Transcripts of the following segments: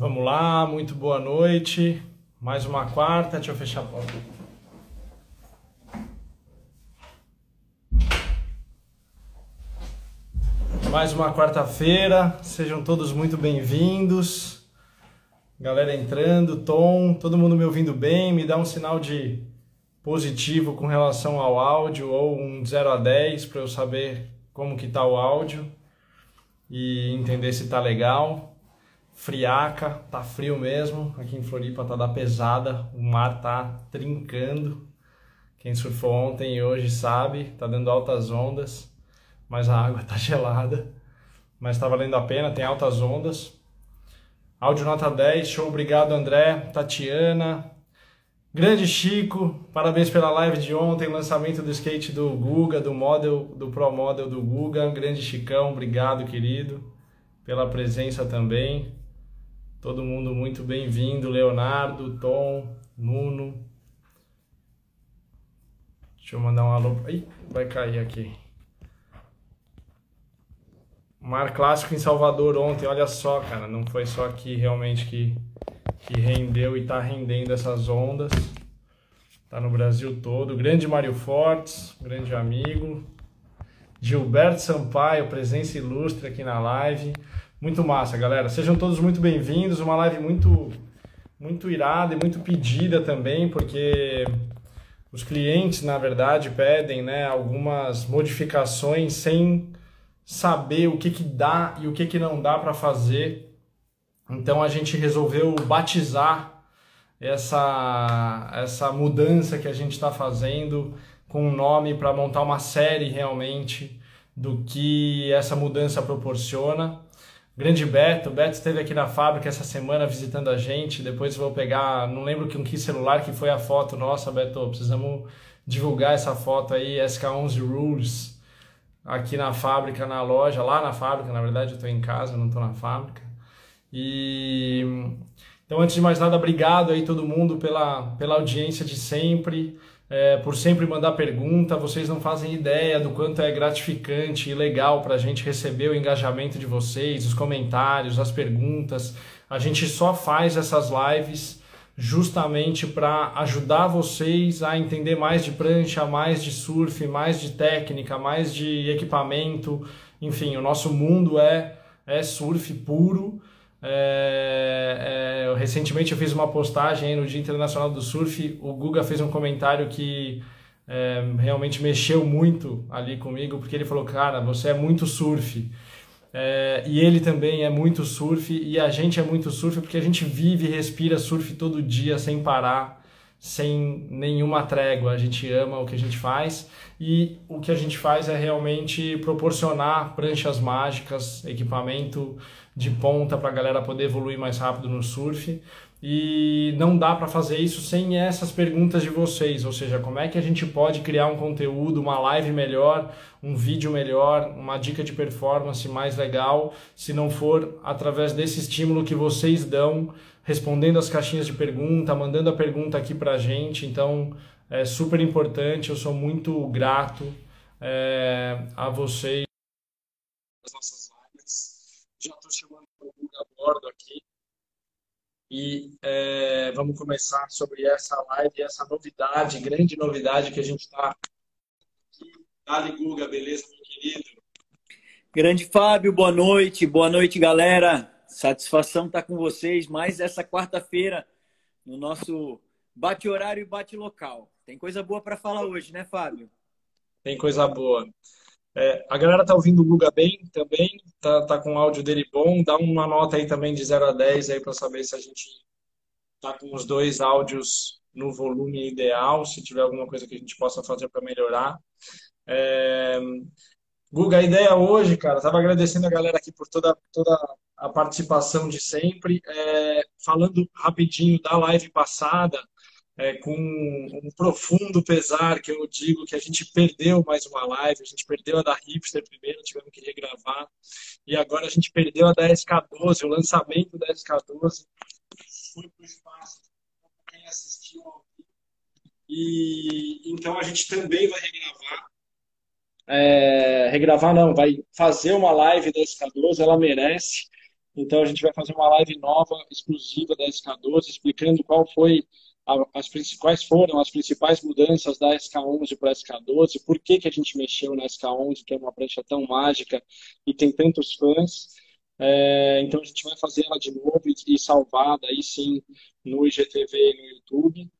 Vamos lá, muito boa noite. Mais uma quarta, deixa eu fechar a porta. Mais uma quarta-feira, sejam todos muito bem-vindos. Galera entrando, Tom, todo mundo me ouvindo bem, me dá um sinal de positivo com relação ao áudio ou um 0 a 10 para eu saber como que tá o áudio e entender se tá legal friaca, tá frio mesmo. Aqui em Floripa tá da pesada, o mar tá trincando. Quem surfou ontem e hoje sabe, tá dando altas ondas, mas a água tá gelada. Mas tá valendo a pena, tem altas ondas. Áudio nota 10, show, obrigado André, Tatiana, grande Chico, parabéns pela live de ontem, lançamento do skate do Guga, do model, do Pro Model do Guga, grande Chicão, obrigado querido, pela presença também. Todo mundo muito bem-vindo, Leonardo, Tom, Nuno. Deixa eu mandar um alô. Ih, vai cair aqui. Mar clássico em Salvador ontem, olha só, cara, não foi só aqui realmente que, que rendeu e tá rendendo essas ondas. Tá no Brasil todo. Grande Mário Fortes, grande amigo. Gilberto Sampaio, presença ilustre aqui na live. Muito massa, galera. Sejam todos muito bem-vindos. Uma live muito, muito irada e muito pedida também, porque os clientes, na verdade, pedem né, algumas modificações sem saber o que, que dá e o que, que não dá para fazer. Então a gente resolveu batizar essa, essa mudança que a gente está fazendo com um nome para montar uma série realmente do que essa mudança proporciona. Grande Beto, o Beto esteve aqui na fábrica essa semana visitando a gente. Depois vou pegar, não lembro que um que celular que foi a foto nossa, Beto. Precisamos divulgar essa foto aí, SK11 Rules, aqui na fábrica, na loja, lá na fábrica. Na verdade, eu estou em casa, não estou na fábrica. E então, antes de mais nada, obrigado aí todo mundo pela, pela audiência de sempre é, por sempre mandar pergunta. Vocês não fazem ideia do quanto é gratificante e legal para a gente receber o engajamento de vocês, os comentários, as perguntas. A gente só faz essas lives justamente para ajudar vocês a entender mais de prancha, mais de surf, mais de técnica, mais de equipamento. Enfim, o nosso mundo é, é surf puro. É, é, recentemente eu fiz uma postagem no Dia Internacional do Surf. O Guga fez um comentário que é, realmente mexeu muito ali comigo, porque ele falou: Cara, você é muito surf. É, e ele também é muito surf, e a gente é muito surf porque a gente vive e respira surf todo dia sem parar, sem nenhuma trégua. A gente ama o que a gente faz e o que a gente faz é realmente proporcionar pranchas mágicas, equipamento de ponta para a galera poder evoluir mais rápido no surf. E não dá para fazer isso sem essas perguntas de vocês, ou seja, como é que a gente pode criar um conteúdo, uma live melhor, um vídeo melhor, uma dica de performance mais legal, se não for através desse estímulo que vocês dão, respondendo as caixinhas de pergunta, mandando a pergunta aqui para a gente. Então é super importante, eu sou muito grato é, a vocês. Já estou chamando o Guga a bordo aqui. E é, vamos começar sobre essa live, essa novidade, grande novidade que a gente está aqui. Dali Guga, beleza, meu querido? Grande Fábio, boa noite, boa noite, galera. Satisfação estar tá com vocês mais essa quarta-feira no nosso bate horário e bate local. Tem coisa boa para falar hoje, né, Fábio? Tem coisa boa. É, a galera tá ouvindo o Guga bem também, tá, tá com o áudio dele bom. Dá uma nota aí também de 0 a 10 aí para saber se a gente tá com os dois áudios no volume ideal, se tiver alguma coisa que a gente possa fazer para melhorar. É... Guga, a ideia hoje, cara, tava agradecendo a galera aqui por toda, toda a participação de sempre. É... Falando rapidinho da live passada, é, com um profundo pesar que eu digo que a gente perdeu mais uma live, a gente perdeu a da Hipster primeiro, tivemos que regravar, e agora a gente perdeu a da SK12, o lançamento da SK12 foi para o espaço, quem assistiu e então a gente também vai regravar. É, regravar não, vai fazer uma live da SK12, ela merece. Então a gente vai fazer uma live nova, exclusiva da SK12, explicando qual foi as principais foram as principais mudanças da SK11 para a SK12, por que, que a gente mexeu na SK11, que é uma prancha tão mágica e tem tantos fãs. É, então a gente vai fazer ela de novo e, e salvada aí sim no IGTV e no YouTube.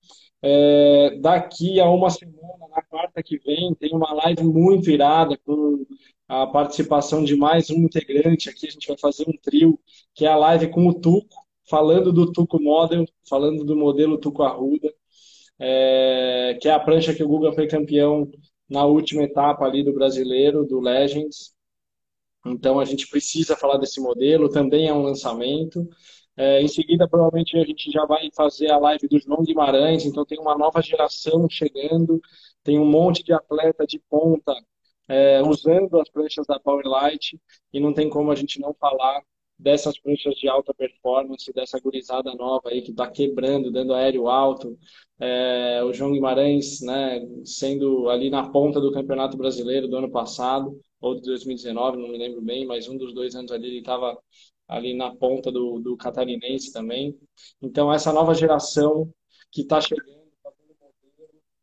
É, daqui a uma semana, na quarta que vem, tem uma live muito irada com a participação de mais um integrante aqui. A gente vai fazer um trio, que é a live com o Tuco, falando do Tuco Model, falando do modelo Tuco Arruda, é, que é a prancha que o Guga foi campeão na última etapa ali do brasileiro, do Legends. Então a gente precisa falar desse modelo, também é um lançamento. É, em seguida, provavelmente, a gente já vai fazer a live do João Guimarães, então tem uma nova geração chegando, tem um monte de atleta de ponta é, usando as pranchas da Powerlight, e não tem como a gente não falar dessas pranchas de alta performance, dessa gurizada nova aí que está quebrando, dando aéreo alto. É, o João Guimarães, né, sendo ali na ponta do Campeonato Brasileiro do ano passado, ou de 2019, não me lembro bem, mas um dos dois anos ali ele estava ali na ponta do, do catarinense também. Então, essa nova geração que está chegando,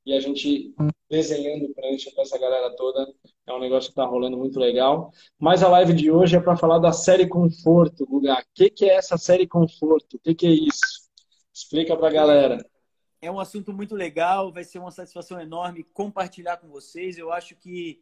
e a gente desenhando prancha para essa galera toda. É um negócio que está rolando muito legal. Mas a live de hoje é para falar da série Conforto, Guga. O que, que é essa série Conforto? O que, que é isso? Explica para a galera. É um assunto muito legal, vai ser uma satisfação enorme compartilhar com vocês. Eu acho que,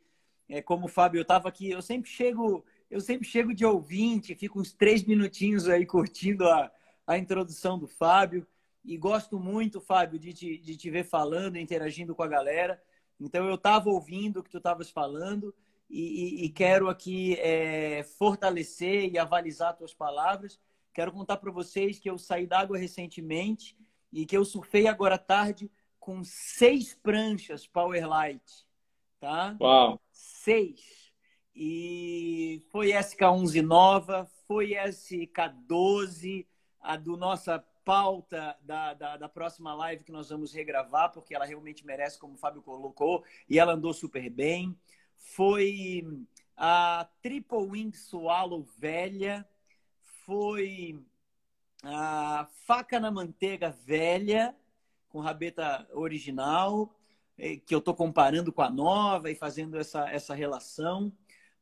é, como o Fábio, eu estava aqui, eu sempre chego, eu sempre chego de ouvinte, fico uns três minutinhos aí curtindo a, a introdução do Fábio. E gosto muito, Fábio, de te, de te ver falando, interagindo com a galera. Então, eu estava ouvindo o que tu estavas falando e, e, e, quero aqui é, fortalecer e avalizar tuas palavras. Quero contar para vocês que eu saí d'água recentemente e que eu surfei agora à tarde com seis pranchas Powerlight, tá? Uau! Seis. E foi SK11 nova, foi SK12, a do nossa pauta da, da, da, próxima live que nós vamos regravar, porque ela realmente merece, como o Fábio colocou, e ela andou super bem. Foi a Triple Wing Swallow velha, foi a Faca na Manteiga velha, com rabeta original, que eu estou comparando com a nova e fazendo essa, essa relação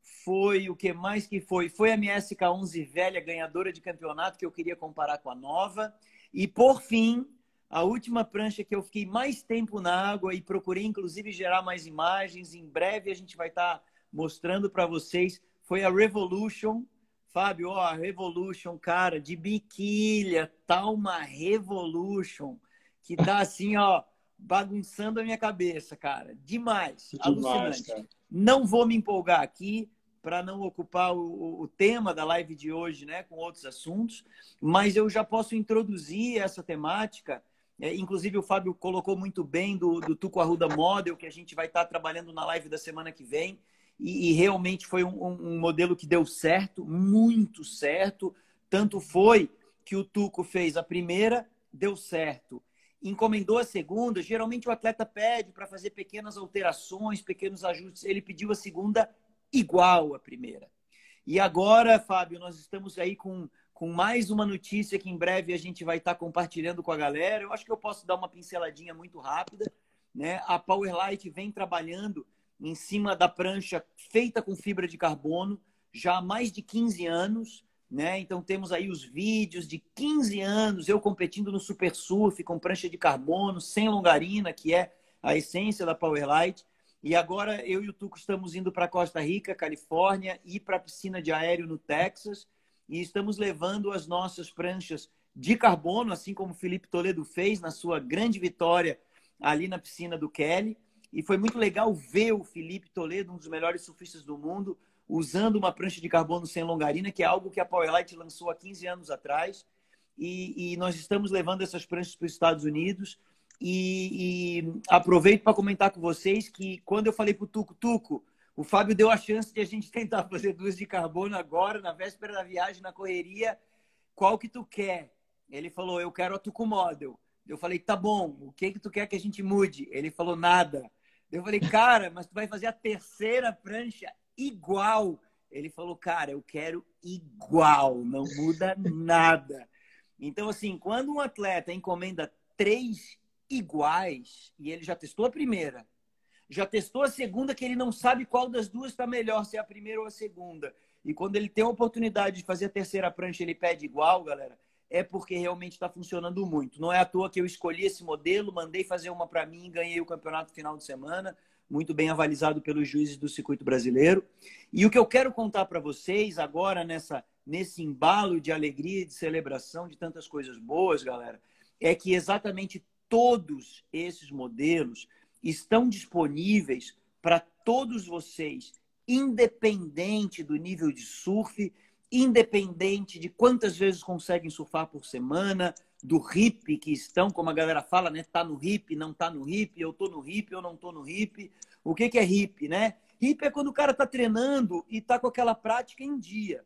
foi o que mais que foi? Foi a minha SK11 velha ganhadora de campeonato que eu queria comparar com a nova. E por fim, a última prancha que eu fiquei mais tempo na água e procurei inclusive gerar mais imagens, em breve a gente vai estar tá mostrando para vocês, foi a Revolution. Fábio, ó, a Revolution, cara, de biquília, tá uma Revolution que tá assim, ó, bagunçando a minha cabeça, cara. Demais, Demais alucinante. Cara. Não vou me empolgar aqui, para não ocupar o, o, tema da live de hoje, né, com outros assuntos, mas eu já posso introduzir essa temática. É, inclusive, o Fábio colocou muito bem do, do Tuco Arruda Model, que a gente vai estar trabalhando na live da semana que vem. E, e realmente foi um, um, modelo que deu certo, muito certo. Tanto foi que o Tuco fez a primeira, deu certo. Encomendou a segunda. Geralmente o atleta pede para fazer pequenas alterações, pequenos ajustes. Ele pediu a segunda, igual à primeira. E agora, Fábio, nós estamos aí com, com mais uma notícia que em breve a gente vai estar compartilhando com a galera. Eu acho que eu posso dar uma pinceladinha muito rápida. Né? A Powerlight vem trabalhando em cima da prancha feita com fibra de carbono já há mais de 15 anos. Né? Então temos aí os vídeos de 15 anos, eu competindo no Super Surf com prancha de carbono, sem longarina, que é a essência da Powerlight. E agora eu e o Tuco estamos indo para Costa Rica, Califórnia, e para a piscina de aéreo no Texas. E estamos levando as nossas pranchas de carbono, assim como o Felipe Toledo fez na sua grande vitória ali na piscina do Kelly. E foi muito legal ver o Felipe Toledo, um dos melhores surfistas do mundo, usando uma prancha de carbono sem longarina, que é algo que a Powerlight lançou há 15 anos atrás. E, e nós estamos levando essas pranchas para os Estados Unidos. E, e aproveito para comentar com vocês que quando eu falei para o Tuco, Tuco, o Fábio deu a chance de a gente tentar fazer duas de carbono agora, na véspera da viagem, na correria. Qual que tu quer? Ele falou, eu quero a Tuco Model. Eu falei, tá bom, o que que tu quer que a gente mude? Ele falou, nada. Eu falei, cara, mas tu vai fazer a terceira prancha igual. Ele falou, cara, eu quero igual, não muda nada. Então, assim, quando um atleta encomenda três iguais, e ele já testou a primeira, já testou a segunda, que ele não sabe qual das duas está melhor, se é a primeira ou a segunda. E quando ele tem a oportunidade de fazer a terceira prancha, ele pede igual, galera, é porque realmente está funcionando muito. Não é à toa que eu escolhi esse modelo, mandei fazer uma para mim, ganhei o campeonato final de semana, muito bem avalizado pelos juízes do circuito brasileiro. E o que eu quero contar para vocês agora nessa nesse embalo de alegria, de celebração, de tantas coisas boas, galera, é que exatamente todos esses modelos estão disponíveis para todos vocês, independente do nível de surf, independente de quantas vezes conseguem surfar por semana, do hip que estão, como a galera fala, né? Tá no hip, não tá no hip, eu tô no hip, eu não tô no hip. O que, que é hip, né? Hip é quando o cara tá treinando e tá com aquela prática em dia.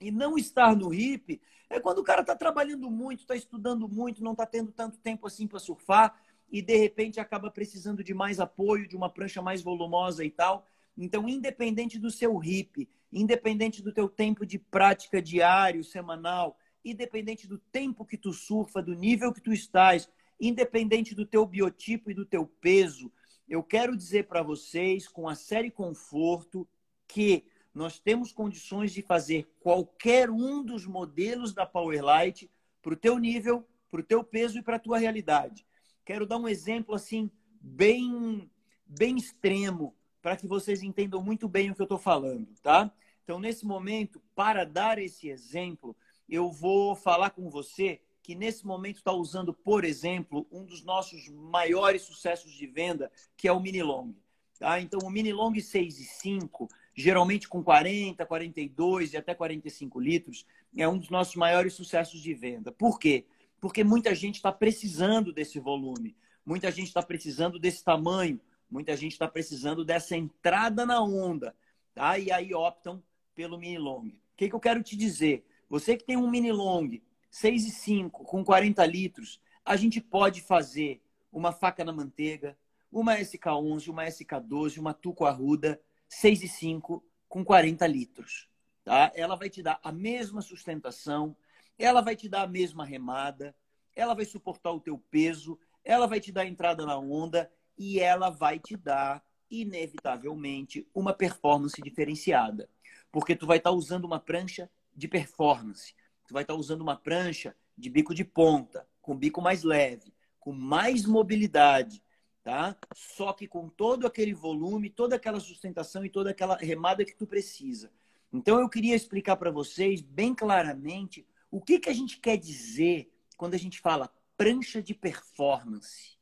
E não estar no hip é quando o cara está trabalhando muito, está estudando muito, não está tendo tanto tempo assim para surfar e de repente acaba precisando de mais apoio, de uma prancha mais volumosa e tal. Então, independente do seu hip, independente do teu tempo de prática diário, semanal, independente do tempo que tu surfa, do nível que tu estás, independente do teu biotipo e do teu peso, eu quero dizer para vocês com a série conforto que nós temos condições de fazer qualquer um dos modelos da Powerlight para o teu nível, para o teu peso e para a tua realidade. Quero dar um exemplo assim bem bem extremo para que vocês entendam muito bem o que eu estou falando, tá? Então nesse momento, para dar esse exemplo, eu vou falar com você que nesse momento está usando, por exemplo, um dos nossos maiores sucessos de venda, que é o Mini Long. Tá? Então, o Mini Long 6 e 5 geralmente com 40, 42 e até 45 litros, é um dos nossos maiores sucessos de venda. Por quê? Porque muita gente está precisando desse volume, muita gente está precisando desse tamanho, muita gente está precisando dessa entrada na onda, tá? E aí optam pelo mini long. O que, que eu quero te dizer? Você que tem um mini long 6 e 5 com 40 litros, a gente pode fazer uma faca na manteiga, uma SK11, uma SK12, uma tuco arruda, 6,5 com 40 litros. Tá? Ela vai te dar a mesma sustentação, ela vai te dar a mesma remada, ela vai suportar o teu peso, ela vai te dar entrada na onda e ela vai te dar, inevitavelmente, uma performance diferenciada. Porque tu vai estar tá usando uma prancha de performance, tu vai estar tá usando uma prancha de bico de ponta, com bico mais leve, com mais mobilidade, tá? Só que com todo aquele volume, toda aquela sustentação e toda aquela remada que tu precisa. Então eu queria explicar para vocês bem claramente o que, que a gente quer dizer quando a gente fala prancha de performance.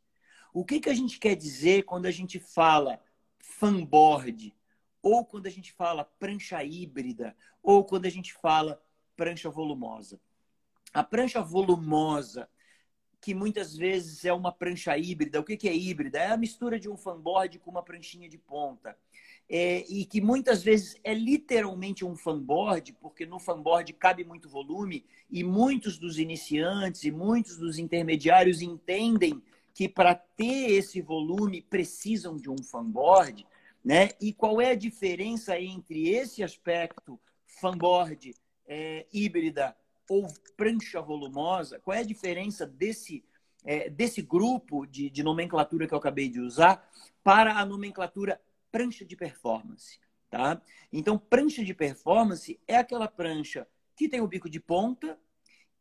O que, que a gente quer dizer quando a gente fala fanboard, ou quando a gente fala prancha híbrida, ou quando a gente fala prancha volumosa. A prancha volumosa que muitas vezes é uma prancha híbrida. O que, que é híbrida? É a mistura de um fanboard com uma pranchinha de ponta. É, e que muitas vezes é literalmente um fanboard, porque no fanboard cabe muito volume, e muitos dos iniciantes e muitos dos intermediários entendem que para ter esse volume precisam de um fanboard, né? E qual é a diferença entre esse aspecto fanboard é, híbrida ou prancha volumosa, qual é a diferença desse, é, desse grupo de, de nomenclatura que eu acabei de usar para a nomenclatura prancha de performance? Tá? Então, prancha de performance é aquela prancha que tem o bico de ponta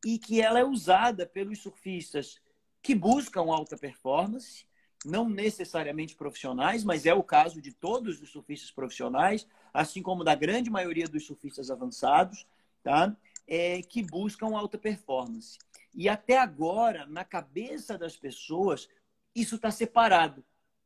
e que ela é usada pelos surfistas que buscam alta performance, não necessariamente profissionais, mas é o caso de todos os surfistas profissionais, assim como da grande maioria dos surfistas avançados, tá? É, que buscam alta performance. E até agora, na cabeça das pessoas, isso está separado.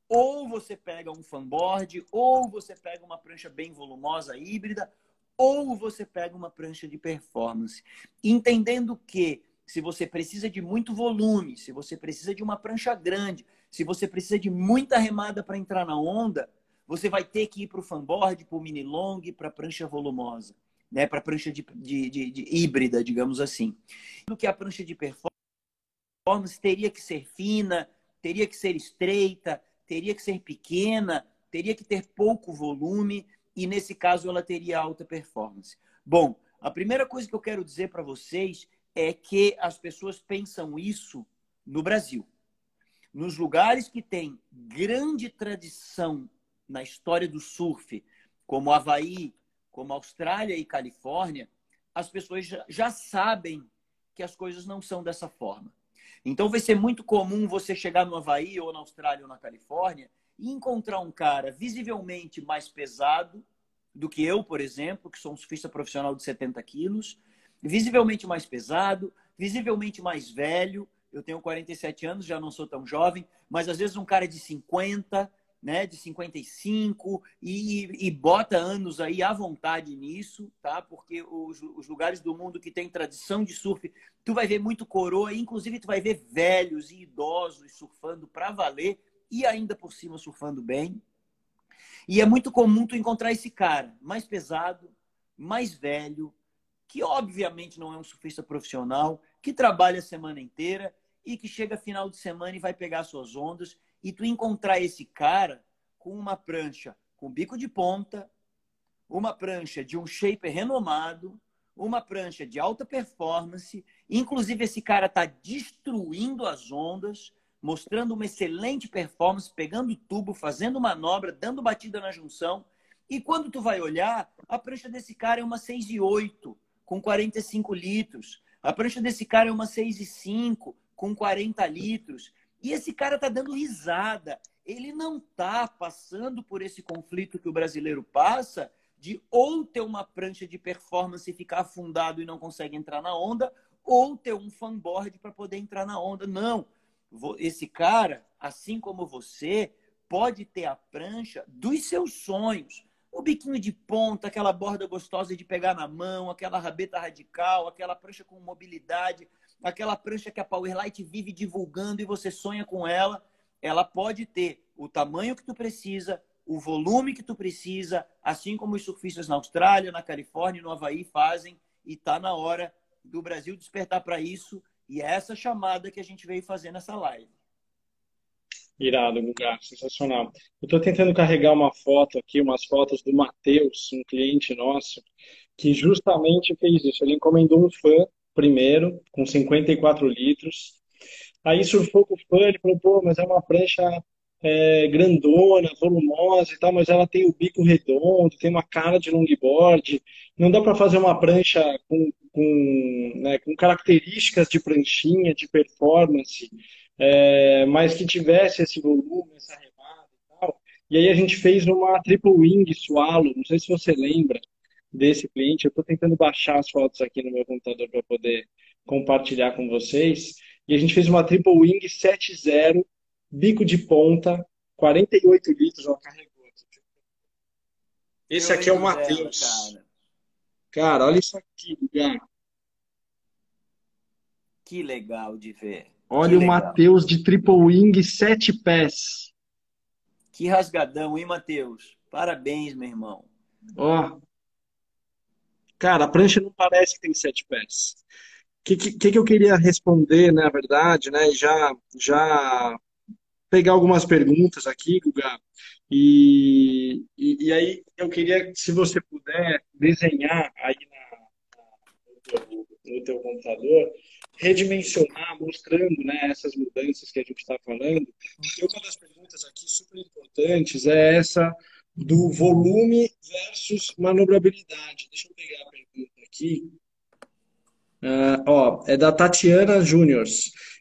Ou você pega um fanboard, ou você pega uma prancha bem volumosa híbrida, ou você pega uma prancha de performance. Entendendo que se você precisa de muito volume, se você precisa de uma prancha grande, se você precisa de muita remada para entrar na onda, você vai ter que ir para o fanboard, para o mini long, para a prancha volumosa né, para prancha de, de, de, de, híbrida, digamos assim. Do que a prancha de performance teria que ser fina, teria que ser estreita, teria que ser pequena, teria que ter pouco volume, e nesse caso ela teria alta performance. Bom, a primeira coisa que eu quero dizer para vocês é que as pessoas pensam isso no Brasil. Nos lugares que têm grande tradição na história do surf, como Havaí, como Austrália e Califórnia, as pessoas já, sabem que as coisas não são dessa forma. Então vai ser muito comum você chegar no Havaí ou na Austrália ou na Califórnia e encontrar um cara visivelmente mais pesado do que eu, por exemplo, que sou um surfista profissional de 70 quilos, visivelmente mais pesado, visivelmente mais velho. Eu tenho 47 anos, já não sou tão jovem, mas às vezes um cara de 50, né, de 55 e, e bota anos aí à vontade nisso, tá? Porque os, os, lugares do mundo que tem tradição de surf, tu vai ver muito coroa, inclusive tu vai ver velhos e idosos surfando para valer e ainda por cima surfando bem. E é muito comum tu encontrar esse cara mais pesado, mais velho, que obviamente não é um surfista profissional, que trabalha a semana inteira e que chega final de semana e vai pegar suas ondas e tu encontrar esse cara com uma prancha com bico de ponta, uma prancha de um shaper renomado, uma prancha de alta performance, inclusive esse cara está destruindo as ondas, mostrando uma excelente performance, pegando tubo, fazendo manobra, dando batida na junção. E quando tu vai olhar, a prancha desse cara é uma 6 e 8, com 45 litros. A prancha desse cara é uma 6 e 5, com 40 litros. E esse cara tá dando risada. Ele não tá passando por esse conflito que o brasileiro passa de ou ter uma prancha de performance e ficar afundado e não consegue entrar na onda, ou ter um fanboard para poder entrar na onda. Não. Esse cara, assim como você, pode ter a prancha dos seus sonhos. O biquinho de ponta, aquela borda gostosa de pegar na mão, aquela rabeta radical, aquela prancha com mobilidade, aquela prancha que a Powerlight vive divulgando e você sonha com ela, ela pode ter o tamanho que tu precisa, o volume que tu precisa, assim como os surfistas na Austrália, na Califórnia no Havaí fazem, e está na hora do Brasil despertar para isso, e é essa chamada que a gente veio fazer nessa live. Irado, Guga, sensacional. Eu estou tentando carregar uma foto aqui, umas fotos do Matheus, um cliente nosso, que justamente fez isso. Ele encomendou um fã primeiro, com 54 litros. Aí surfou com o fã, ele falou, pô, mas é uma prancha é, grandona, volumosa e tal, mas ela tem o bico redondo, tem uma cara de longboard. Não dá para fazer uma prancha com, com, né, com, características de pranchinha, de performance, é, mas que tivesse esse volume, essa remada e tal. E aí a gente fez uma triple wing swallow, não sei se você lembra, desse cliente. Eu estou tentando baixar as fotos aqui no meu computador para poder compartilhar com vocês. E a gente fez uma Triple Wing 7.0, bico de ponta, 48 litros, ó, carregou. Esse aqui é o Matheus. Cara. cara, olha isso aqui, cara. Que legal de ver. Olha o Matheus de Triple Wing 7 pés. Que rasgadão, hein, Matheus? Parabéns, meu irmão. Ó, Cara, a prancha não parece que tem sete pés. O que, que, que eu queria responder, na verdade, né? Já, já pegar algumas perguntas aqui, Guga. E, e, e, aí eu queria, se você puder, desenhar aí na, no, teu, no teu computador, redimensionar, mostrando né, essas mudanças que a gente está falando. E uma das perguntas aqui super importantes é essa do volume versus manobrabilidade. Deixa eu pegar a pergunta aqui. Uh, ó, é da Tatiana Júnior.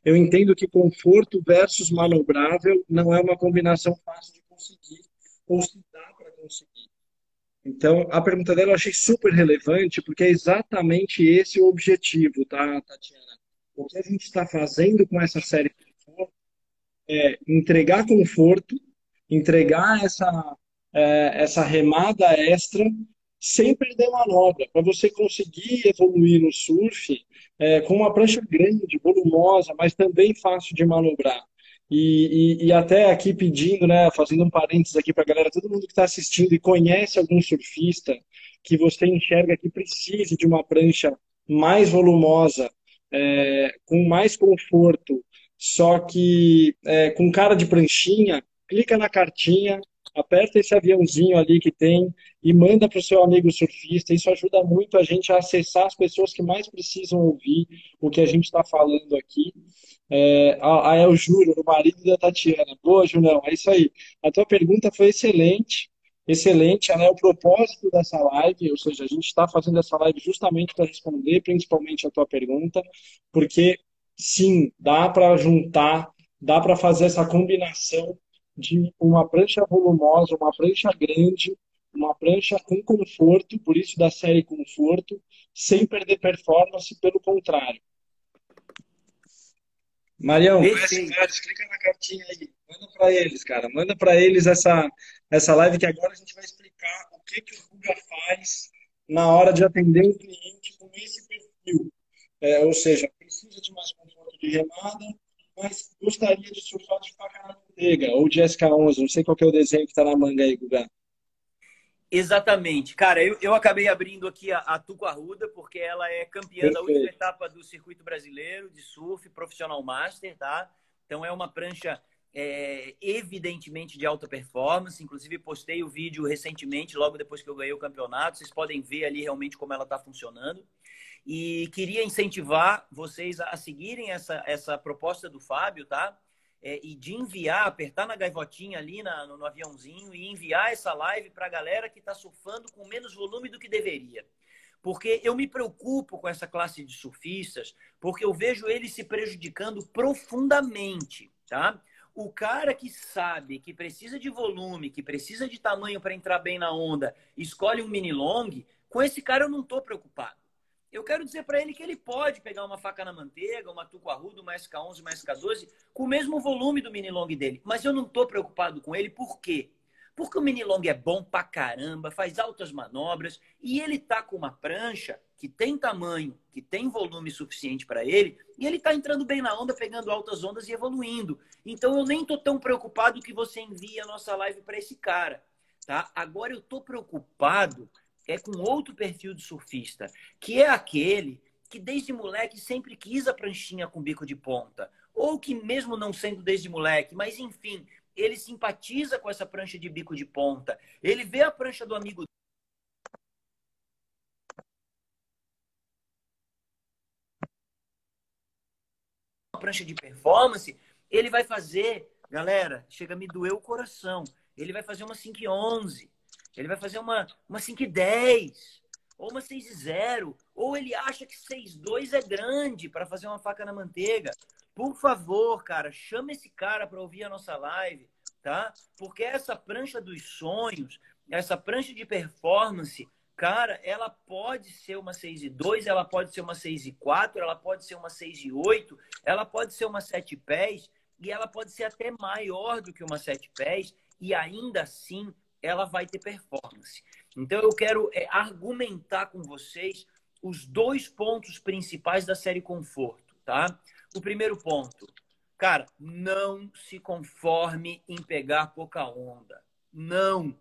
Eu entendo que conforto versus manobrável não é uma combinação fácil de conseguir, ou se dá para conseguir. Então, a pergunta dela eu achei super relevante, porque é exatamente esse o objetivo, tá, Tatiana? O que a gente está fazendo com essa série é entregar conforto, entregar essa é, essa remada extra sem perder manobra, para você conseguir evoluir no surf é, com uma prancha grande, volumosa, mas também fácil de manobrar. E, e, e, até aqui pedindo, né, fazendo um parênteses aqui para a galera, todo mundo que está assistindo e conhece algum surfista que você enxerga que precise de uma prancha mais volumosa, é, com mais conforto, só que é, com cara de pranchinha, clica na cartinha, aperta esse aviãozinho ali que tem e manda para o seu amigo surfista. Isso ajuda muito a gente a acessar as pessoas que mais precisam ouvir o que a gente está falando aqui. É, é o Júlio, o marido da Tatiana. Boa, Julião, é isso aí. A tua pergunta foi excelente, excelente. Né? O propósito dessa live, ou seja, a gente está fazendo essa live justamente para responder principalmente a tua pergunta, porque sim, dá para juntar, dá para fazer essa combinação de uma prancha volumosa, uma prancha grande, uma prancha com conforto, por isso da série conforto, sem perder performance, pelo contrário. Marião, explica na cartinha aí. Manda para eles, cara. Manda para eles essa, essa live que agora a gente vai explicar o que, que o Guga faz na hora de atender um cliente com esse perfil. É, ou seja, precisa de mais conforto de remada, mas gostaria de surfar de faca na manteiga, ou de SK11, não sei qual é o desenho que está na manga aí, Guga. Exatamente. Cara, eu, eu acabei abrindo aqui a, a Tuco Arruda, porque ela é campeã Perfeito. da última etapa do circuito brasileiro de surf profissional master, tá? Então é uma prancha é, evidentemente de alta performance. Inclusive, postei o vídeo recentemente, logo depois que eu ganhei o campeonato. Vocês podem ver ali realmente como ela está funcionando. E queria incentivar vocês a seguirem essa, essa proposta do Fábio, tá? É, e de enviar, apertar na gaivotinha ali na, no, no aviãozinho e enviar essa live para a galera que está surfando com menos volume do que deveria. Porque eu me preocupo com essa classe de surfistas, porque eu vejo eles se prejudicando profundamente, tá? O cara que sabe que precisa de volume, que precisa de tamanho para entrar bem na onda, escolhe um mini long, com esse cara eu não estou preocupado eu quero dizer para ele que ele pode pegar uma faca na manteiga, uma tuco arrudo, uma SK11, uma SK12, com o mesmo volume do mini long dele. Mas eu não estou preocupado com ele, por quê? Porque o mini long é bom pra caramba, faz altas manobras e ele tá com uma prancha que tem tamanho, que tem volume suficiente para ele, e ele tá entrando bem na onda, pegando altas ondas e evoluindo. Então eu nem tô tão preocupado que você envie a nossa live para esse cara, tá? Agora eu tô preocupado é com outro perfil de surfista, que é aquele que desde moleque sempre quis a pranchinha com bico de ponta, ou que mesmo não sendo desde moleque, mas enfim, ele simpatiza com essa prancha de bico de ponta. Ele vê a prancha do amigo uma prancha de performance, ele vai fazer, galera, chega a me doer o coração. Ele vai fazer uma 511 ele vai fazer uma, uma 5,10 ou uma 6,0. Ou ele acha que 6,2 é grande para fazer uma faca na manteiga. Por favor, cara, chama esse cara para ouvir a nossa live, tá? Porque essa prancha dos sonhos, essa prancha de performance, cara, ela pode ser uma 6 e 2, ela pode ser uma 6 e 4, ela pode ser uma 6 e 8, ela pode ser uma 7 pés e ela pode ser até maior do que uma 7 pés e ainda assim ela vai ter performance. Então eu quero é, argumentar com vocês os dois pontos principais da série Conforto, tá? O primeiro ponto, cara, não se conforme em pegar pouca onda. Não.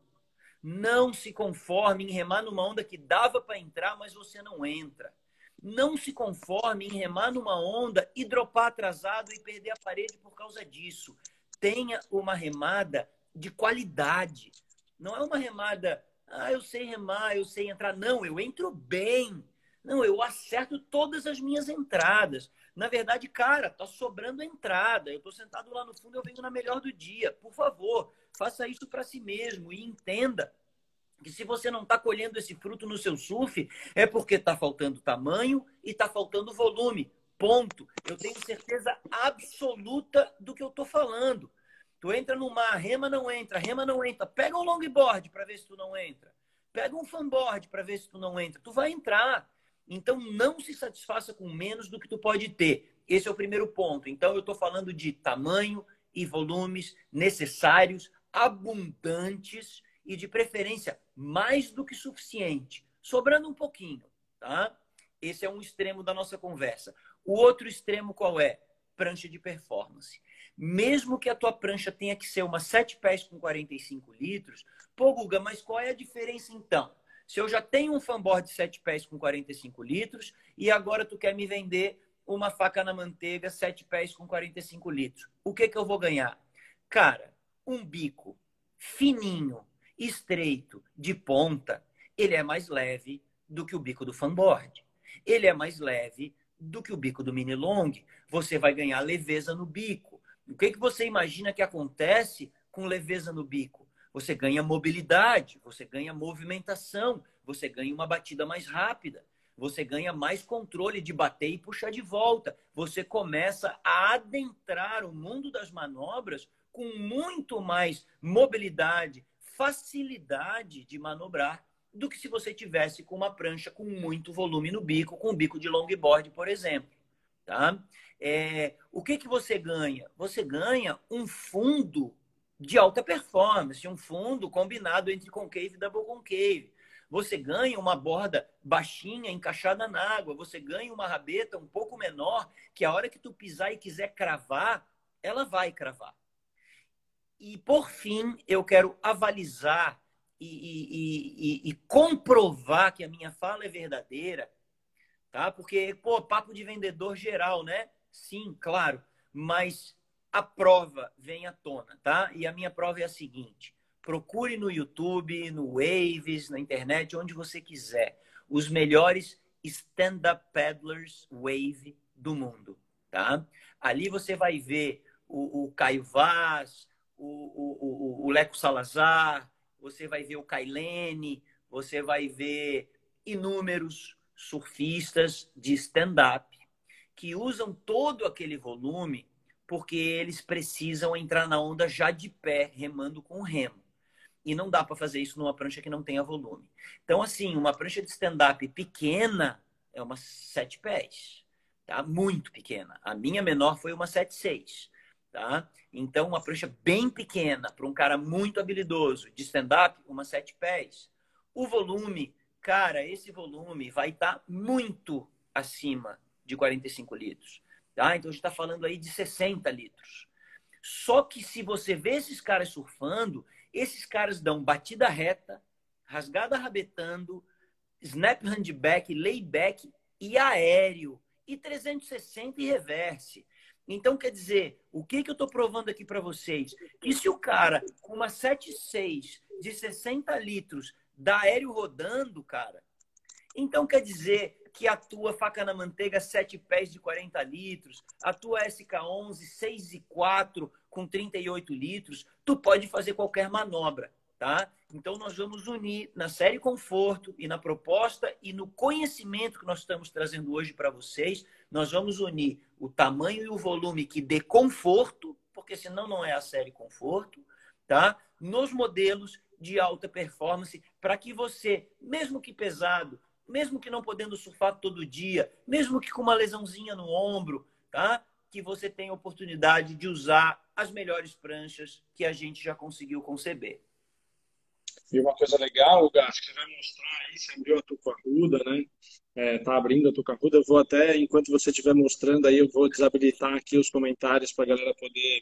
Não se conforme em remar numa onda que dava para entrar, mas você não entra. Não se conforme em remar numa onda e dropar atrasado e perder a parede por causa disso. Tenha uma remada de qualidade. Não é uma remada, ah, eu sei remar, eu sei entrar. Não, eu entro bem. Não, eu acerto todas as minhas entradas. Na verdade, cara, tá sobrando entrada. Eu tô sentado lá no fundo, eu venho na melhor do dia. Por favor, faça isso para si mesmo e entenda que se você não está colhendo esse fruto no seu surf, é porque está faltando tamanho e está faltando volume. Ponto. Eu tenho certeza absoluta do que eu estou falando. Tu entra no mar, rema não entra, rema não entra. Pega um longboard para ver se tu não entra. Pega um fanboard para ver se tu não entra. Tu vai entrar. Então não se satisfaça com menos do que tu pode ter. Esse é o primeiro ponto. Então eu estou falando de tamanho e volumes necessários, abundantes e de preferência mais do que suficiente, sobrando um pouquinho, tá? Esse é um extremo da nossa conversa. O outro extremo qual é? Prancha de performance. Mesmo que a tua prancha tenha que ser uma 7 pés com 45 litros, pô, Guga, mas qual é a diferença então? Se eu já tenho um fanboard de 7 pés com 45 litros e agora tu quer me vender uma faca na manteiga 7 pés com 45 litros, o que, que eu vou ganhar? Cara, um bico fininho, estreito, de ponta, ele é mais leve do que o bico do fanboard. Ele é mais leve do que o bico do mini long. Você vai ganhar leveza no bico. O que, que você imagina que acontece com leveza no bico? Você ganha mobilidade, você ganha movimentação, você ganha uma batida mais rápida, você ganha mais controle de bater e puxar de volta. Você começa a adentrar o mundo das manobras com muito mais mobilidade, facilidade de manobrar do que se você tivesse com uma prancha com muito volume no bico, com um bico de longboard, por exemplo. Tá? É, o que, que você ganha? Você ganha um fundo de alta performance, um fundo combinado entre concave e double concave. Você ganha uma borda baixinha, encaixada na água. Você ganha uma rabeta um pouco menor, que a hora que tu pisar e quiser cravar, ela vai cravar. E, por fim, eu quero avalizar e, e, e, e, comprovar que a minha fala é verdadeira, tá? Porque, pô, papo de vendedor geral, né? Sim, claro. Mas a prova vem à tona, tá? E a minha prova é a seguinte: procure no YouTube, no Waves, na internet, onde você quiser, os melhores stand-up paddlers wave do mundo, tá? Ali você vai ver o, o Caio Vaz, o, o, o, Leco Salazar, você vai ver o Kailene, você vai ver inúmeros surfistas de stand-up que usam todo aquele volume porque eles precisam entrar na onda já de pé, remando com remo. E não dá para fazer isso numa prancha que não tenha volume. Então, assim, uma prancha de stand-up pequena é uma sete pés, tá? Muito pequena. A minha menor foi uma sete seis. Tá? Então, uma prancha bem pequena para um cara muito habilidoso de stand-up, uma sete pés. O volume, cara, esse volume vai estar tá muito acima de 45 litros. Tá? Então, a gente está falando aí de 60 litros. Só que se você vê esses caras surfando, esses caras dão batida reta, rasgada rabetando, snap handback, layback e aéreo. E 360 e reverse. Então, quer dizer, o que, que eu estou provando aqui para vocês? Que se o cara com uma 7.6 de 60 litros dá aéreo rodando, cara, então quer dizer que a tua faca na manteiga 7 pés de 40 litros, a tua SK11 6 e 4 com 38 litros, tu pode fazer qualquer manobra, tá? Então nós vamos unir na série conforto e na proposta e no conhecimento que nós estamos trazendo hoje para vocês, nós vamos unir o tamanho e o volume que dê conforto, porque senão não é a série conforto, tá? Nos modelos de alta performance, para que você, mesmo que pesado, mesmo que não podendo surfar todo dia, mesmo que com uma lesãozinha no ombro, tá? Que você tenha oportunidade de usar as melhores pranchas que a gente já conseguiu conceber. E uma coisa legal, Gato, que você vai mostrar aí, você abriu a Tucarruda, né? É, tá abrindo a Tucarruda. Eu vou até, enquanto você estiver mostrando aí, eu vou desabilitar aqui os comentários para a galera poder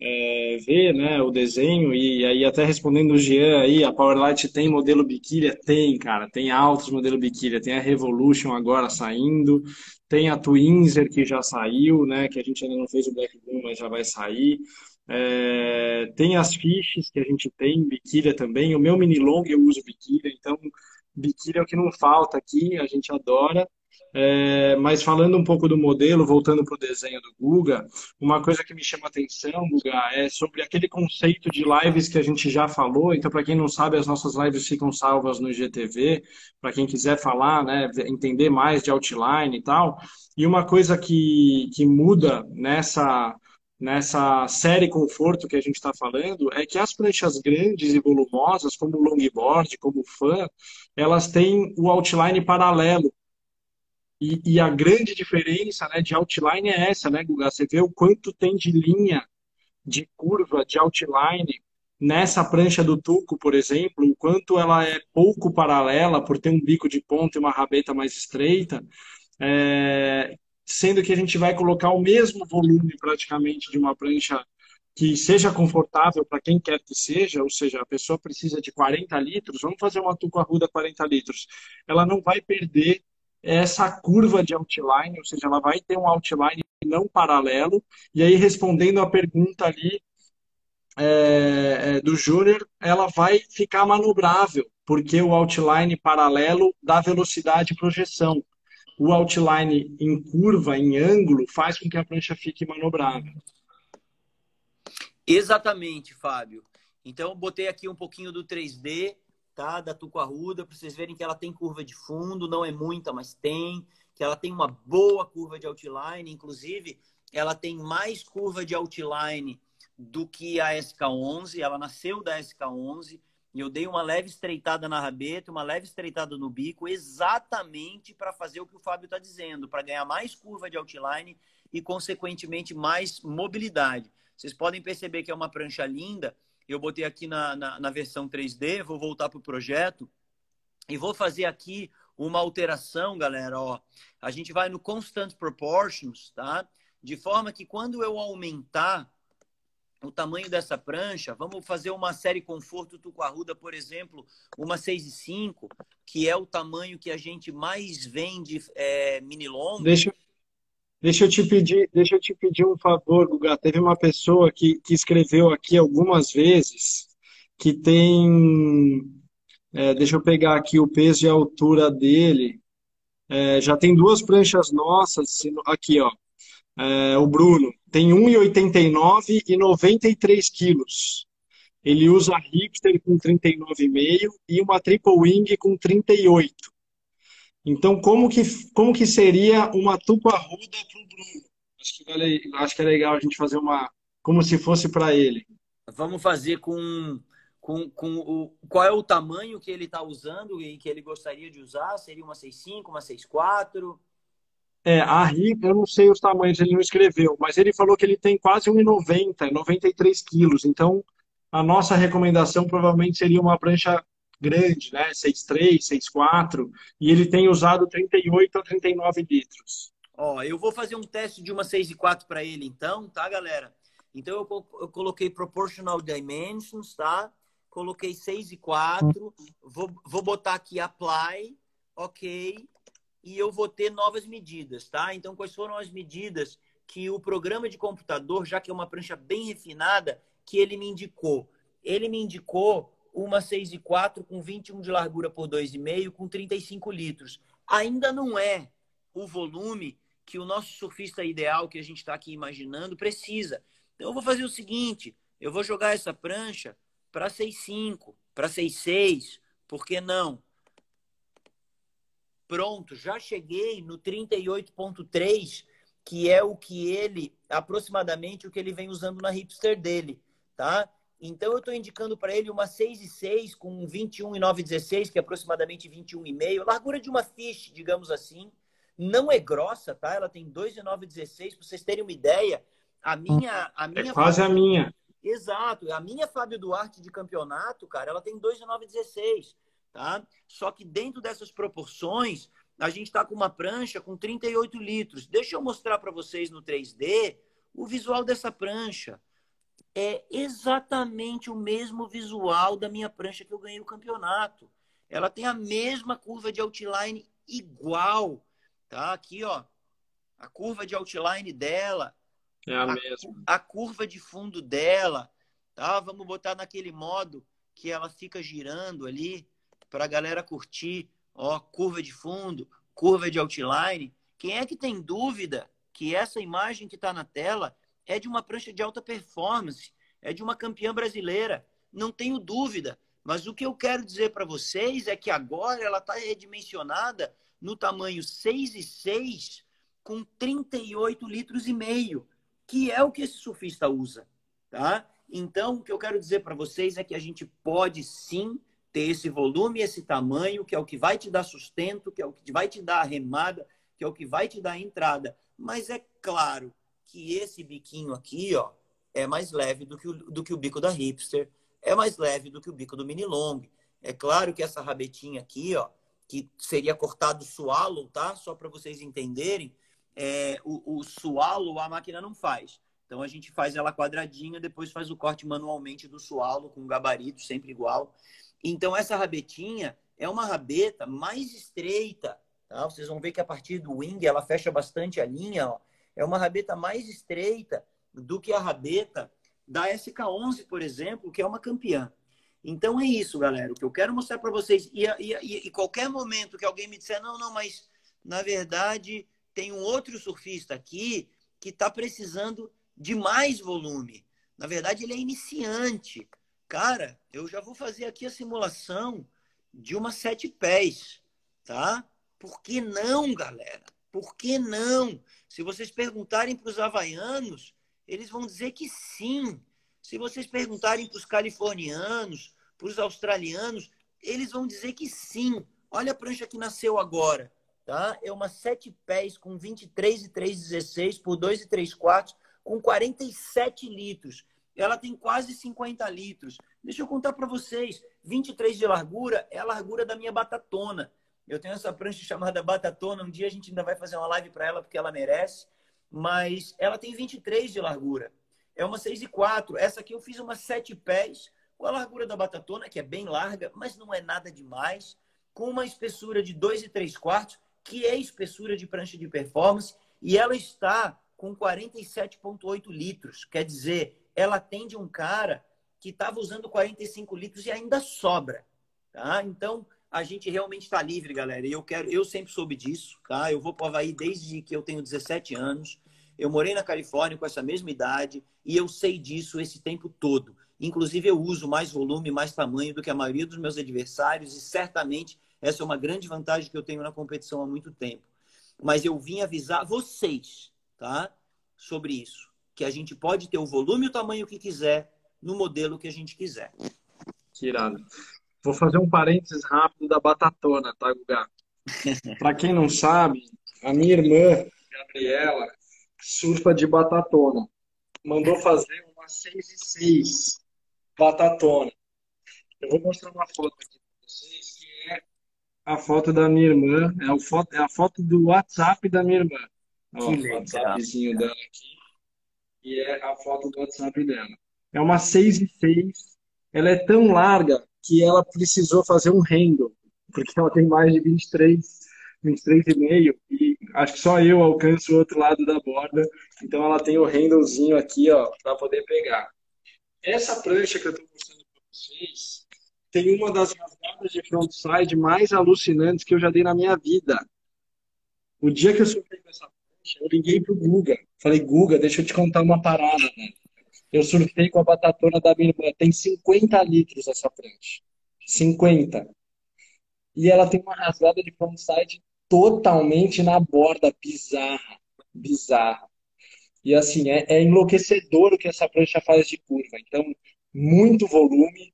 é, ver né, o desenho. E aí, até respondendo o Jean aí, a Powerlight tem modelo biquília? Tem, cara. Tem altos modelo biquília. Tem a Revolution agora saindo. Tem a Twinser que já saiu, né? Que a gente ainda não fez o Black Boom, mas já vai sair. É, tem as fiches que a gente tem, biquília também. O meu mini long eu uso biquília, então biquília é o que não falta aqui, a gente adora. É, mas falando um pouco do modelo, voltando para o desenho do Guga, uma coisa que me chama atenção, Guga, é sobre aquele conceito de lives que a gente já falou. Então, para quem não sabe, as nossas lives ficam salvas no IGTV, para quem quiser falar, né, entender mais de outline e tal. E uma coisa que, que muda nessa nessa série conforto que a gente está falando é que as pranchas grandes e volumosas, como o longboard, como o fan, elas têm o outline paralelo. E, e, a grande diferença né, de outline é essa, né, Guga? Você vê o quanto tem de linha, de curva, de outline nessa prancha do Tuco, por exemplo, o quanto ela é pouco paralela por ter um bico de ponta e uma rabeta mais estreita. É, sendo que a gente vai colocar o mesmo volume praticamente de uma prancha que seja confortável para quem quer que seja, ou seja, a pessoa precisa de 40 litros, vamos fazer uma tuca ruda 40 litros. Ela não vai perder essa curva de outline, ou seja, ela vai ter um outline não paralelo. E aí, respondendo a pergunta ali é, é, do Júnior, ela vai ficar manobrável, porque o outline paralelo dá velocidade e projeção. O outline em curva, em ângulo, faz com que a prancha fique manobrável. Exatamente, Fábio. Então, botei aqui um pouquinho do 3D, tá? Da Tuco Arruda, para vocês verem que ela tem curva de fundo, não é muita, mas tem. Que ela tem uma boa curva de outline, inclusive, ela tem mais curva de outline do que a SK11. Ela nasceu da SK11. Eu dei uma leve estreitada na rabeta, uma leve estreitada no bico, exatamente para fazer o que o Fábio está dizendo, para ganhar mais curva de outline e, consequentemente, mais mobilidade. Vocês podem perceber que é uma prancha linda. Eu botei aqui na, na, na versão 3D, vou voltar para o projeto e vou fazer aqui uma alteração, galera. Ó, a gente vai no Constant Proportions, tá? De forma que quando eu aumentar o tamanho dessa prancha, vamos fazer uma série conforto tucuarruda, por exemplo, uma 6 e 5, que é o tamanho que a gente mais vende é, mini long. Deixa, deixa, eu te pedir, deixa eu te pedir um favor, Guga. Teve uma pessoa que, que escreveu aqui algumas vezes que tem. É, deixa eu pegar aqui o peso e a altura dele. É, já tem duas pranchas nossas aqui, ó. É, o Bruno tem 1,89 e 93 quilos. Ele usa hipster com 39,5 e uma triple wing com 38. Então, como que, como que seria uma tupa ruda para o Bruno? Acho que, vale, acho que é legal a gente fazer uma. como se fosse para ele. Vamos fazer com, com, com o. Qual é o tamanho que ele está usando e que ele gostaria de usar? Seria uma 6,5, uma 6,4? É, a rica, eu não sei os tamanhos, ele não escreveu, mas ele falou que ele tem quase 1,90, 93 quilos. Então, a nossa recomendação provavelmente seria uma prancha grande, né? 6,3, 6,4, e ele tem usado 38 a 39 litros. Ó, eu vou fazer um teste de uma 6,4 para ele, então, tá, galera? Então, eu, eu coloquei Proportional Dimensions, tá? Coloquei 6,4, vou, vou botar aqui Apply, ok e eu vou ter novas medidas, tá? Então, quais foram as medidas que o programa de computador, já que é uma prancha bem refinada, que ele me indicou? Ele me indicou uma 6,4 com 21 de largura por 2,5 com 35 litros. Ainda não é o volume que o nosso surfista ideal que a gente está aqui imaginando precisa. Então, eu vou fazer o seguinte: eu vou jogar essa prancha para 6,5, para 6,6, por que não? Pronto, já cheguei no 38.3, que é o que ele, aproximadamente o que ele vem usando na hipster dele, tá? Então eu estou indicando para ele uma 6,6 com 21,916, que é aproximadamente 21,5, largura de uma fish, digamos assim. Não é grossa, tá? Ela tem 2,916, para vocês terem uma ideia. A minha, a minha é quase Fábio... a minha. Exato. A minha Fábio Duarte de campeonato, cara, ela tem 2,916 tá? Só que dentro dessas proporções, a gente está com uma prancha com 38 litros. Deixa eu mostrar para vocês no 3D o visual dessa prancha. É exatamente o mesmo visual da minha prancha que eu ganhei o campeonato. Ela tem a mesma curva de outline igual, tá? Aqui, ó, a curva de outline dela. É a, a mesma. A curva de fundo dela, tá? Vamos botar naquele modo que ela fica girando ali para a galera curtir, ó, curva de fundo, curva de outline. Quem é que tem dúvida que essa imagem que está na tela é de uma prancha de alta performance, é de uma campeã brasileira? Não tenho dúvida. Mas o que eu quero dizer para vocês é que agora ela está redimensionada no tamanho 6 e 6 com 38 litros e meio, que é o que esse surfista usa, tá? Então, o que eu quero dizer para vocês é que a gente pode sim ter esse volume, esse tamanho, que é o que vai te dar sustento, que é o que vai te dar remada, que é o que vai te dar entrada. Mas é claro que esse biquinho aqui, ó, é mais leve do que o, do que o bico da hipster, é mais leve do que o bico do mini long. É claro que essa rabetinha aqui, ó, que seria cortado swallow, tá? Só para vocês entenderem, é, o, o a máquina não faz. Então a gente faz ela quadradinha, depois faz o corte manualmente do swallow com gabarito sempre igual. Então, essa rabetinha é uma rabeta mais estreita. Tá? Vocês vão ver que a partir do wing ela fecha bastante a linha. Ó. É uma rabeta mais estreita do que a rabeta da SK11, por exemplo, que é uma campeã. Então é isso, galera. O que eu quero mostrar para vocês. E, e, e, qualquer momento que alguém me disser, não, não, mas na verdade tem um outro surfista aqui que está precisando de mais volume. Na verdade, ele é iniciante. Cara, eu já vou fazer aqui a simulação de uma sete pés, tá? Por que não, galera? Por que não? Se vocês perguntarem para os havaianos, eles vão dizer que sim. Se vocês perguntarem para os californianos, para os australianos, eles vão dizer que sim. Olha a prancha que nasceu agora, tá? É uma sete pés com 23 e 3,16 por 2 e 3 quartos, com 47 litros. Ela tem quase 50 litros. Deixa eu contar para vocês. 23 de largura é a largura da minha batatona. Eu tenho essa prancha chamada batatona. Um dia a gente ainda vai fazer uma live para ela porque ela merece. Mas ela tem 23 de largura. É uma 6 e 4. Essa aqui eu fiz uma 7 pés com a largura da batatona, que é bem larga, mas não é nada demais. Com uma espessura de 2 e 3 quartos, que é espessura de prancha de performance. E ela está com 47,8 litros. Quer dizer, ela atende um cara que estava usando 45 litros e ainda sobra. Tá? Então, a gente realmente está livre, galera. E eu quero, eu sempre soube disso, tá? Eu vou para o Havaí desde que eu tenho 17 anos. Eu morei na Califórnia com essa mesma idade e eu sei disso esse tempo todo. Inclusive, eu uso mais volume, mais tamanho do que a maioria dos meus adversários e certamente essa é uma grande vantagem que eu tenho na competição há muito tempo. Mas eu vim avisar vocês, tá? Sobre isso que a gente pode ter o volume e o tamanho que quiser no modelo que a gente quiser. Que irado. Vou fazer um parênteses rápido da batatona, tá, Guga? Para quem não sabe, a minha irmã, Gabriela, surfa de batatona. Mandou fazer uma 6 e 6 batatona. Eu vou mostrar uma foto aqui para vocês, que é a foto da minha irmã, é a foto, é a foto do WhatsApp da minha irmã. Ó, o WhatsAppzinho dela aqui que é a foto do WhatsApp dela. É uma 6 e 6. Ela é tão larga que ela precisou fazer um handle, porque ela tem mais de 23, 23,5 e acho que só eu alcanço o outro lado da borda. Então ela tem o handlezinho aqui, ó, para poder pegar. Essa prancha que eu estou mostrando para vocês tem uma das rasgadas de frontside mais alucinantes que eu já dei na minha vida. O dia que eu surfei com essa eu liguei pro Guga. Falei, Guga, deixa eu te contar uma parada, né? Eu surfei com a batatona da minha irmã. Tem 50 litros essa prancha. 50. E ela tem uma rasgada de frontside totalmente na borda. Bizarra. Bizarra. E assim, é, é enlouquecedor o que essa prancha faz de curva. Então, muito volume,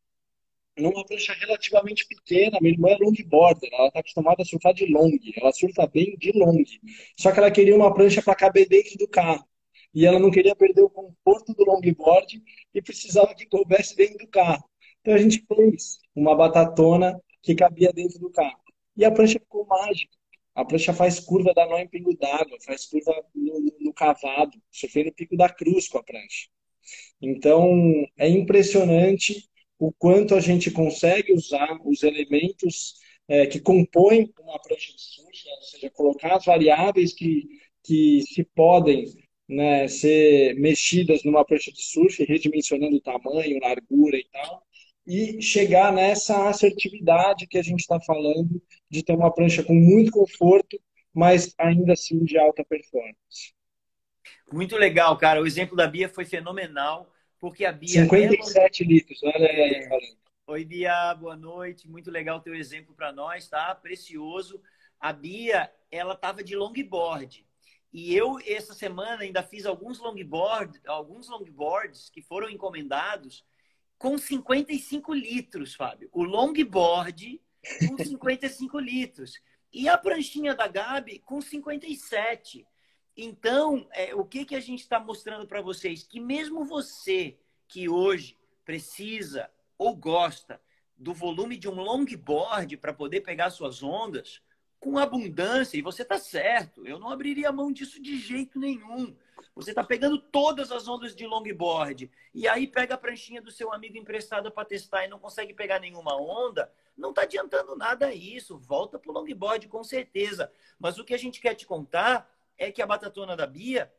numa prancha relativamente pequena. Minha irmã é longboarder, ela está acostumada a surfar de long, ela surfa bem de long. Só que ela queria uma prancha para caber dentro do carro. E ela não queria perder o conforto do longboard e precisava que coubesse dentro do carro. Então a gente fez uma batatona que cabia dentro do carro. E a prancha ficou mágica. A prancha faz curva da nó em pingo d'água, faz curva no, no, no cavado. Surfei no Pico da Cruz com a prancha. Então, é impressionante o quanto a gente consegue usar os elementos é, que compõem uma prancha de surf, ou seja, colocar as variáveis que, que se podem né, ser mexidas numa prancha de surf, redimensionando o tamanho, largura e tal, e chegar nessa assertividade que a gente está falando de ter uma prancha com muito conforto, mas ainda assim de alta performance. Muito legal, cara. O exemplo da Bia foi fenomenal. Porque a Bia. 57 ela... litros, olha aí, é. Oi, Bia, boa noite. Muito legal o teu exemplo para nós, tá? Precioso. A Bia, ela tava de longboard. E eu, essa semana, ainda fiz alguns longboard, alguns longboards que foram encomendados com 55 litros, Fábio. O longboard com 55 litros. E a pranchinha da Gabi com 57. Então, é, o que, que a gente está mostrando para vocês? Que mesmo você que hoje precisa ou gosta do volume de um longboard para poder pegar suas ondas, com abundância, e você está certo, eu não abriria mão disso de jeito nenhum. Você está pegando todas as ondas de longboard e aí pega a pranchinha do seu amigo emprestada para testar e não consegue pegar nenhuma onda, não está adiantando nada isso. Volta para o longboard com certeza. Mas o que a gente quer te contar é que a batatona da Bia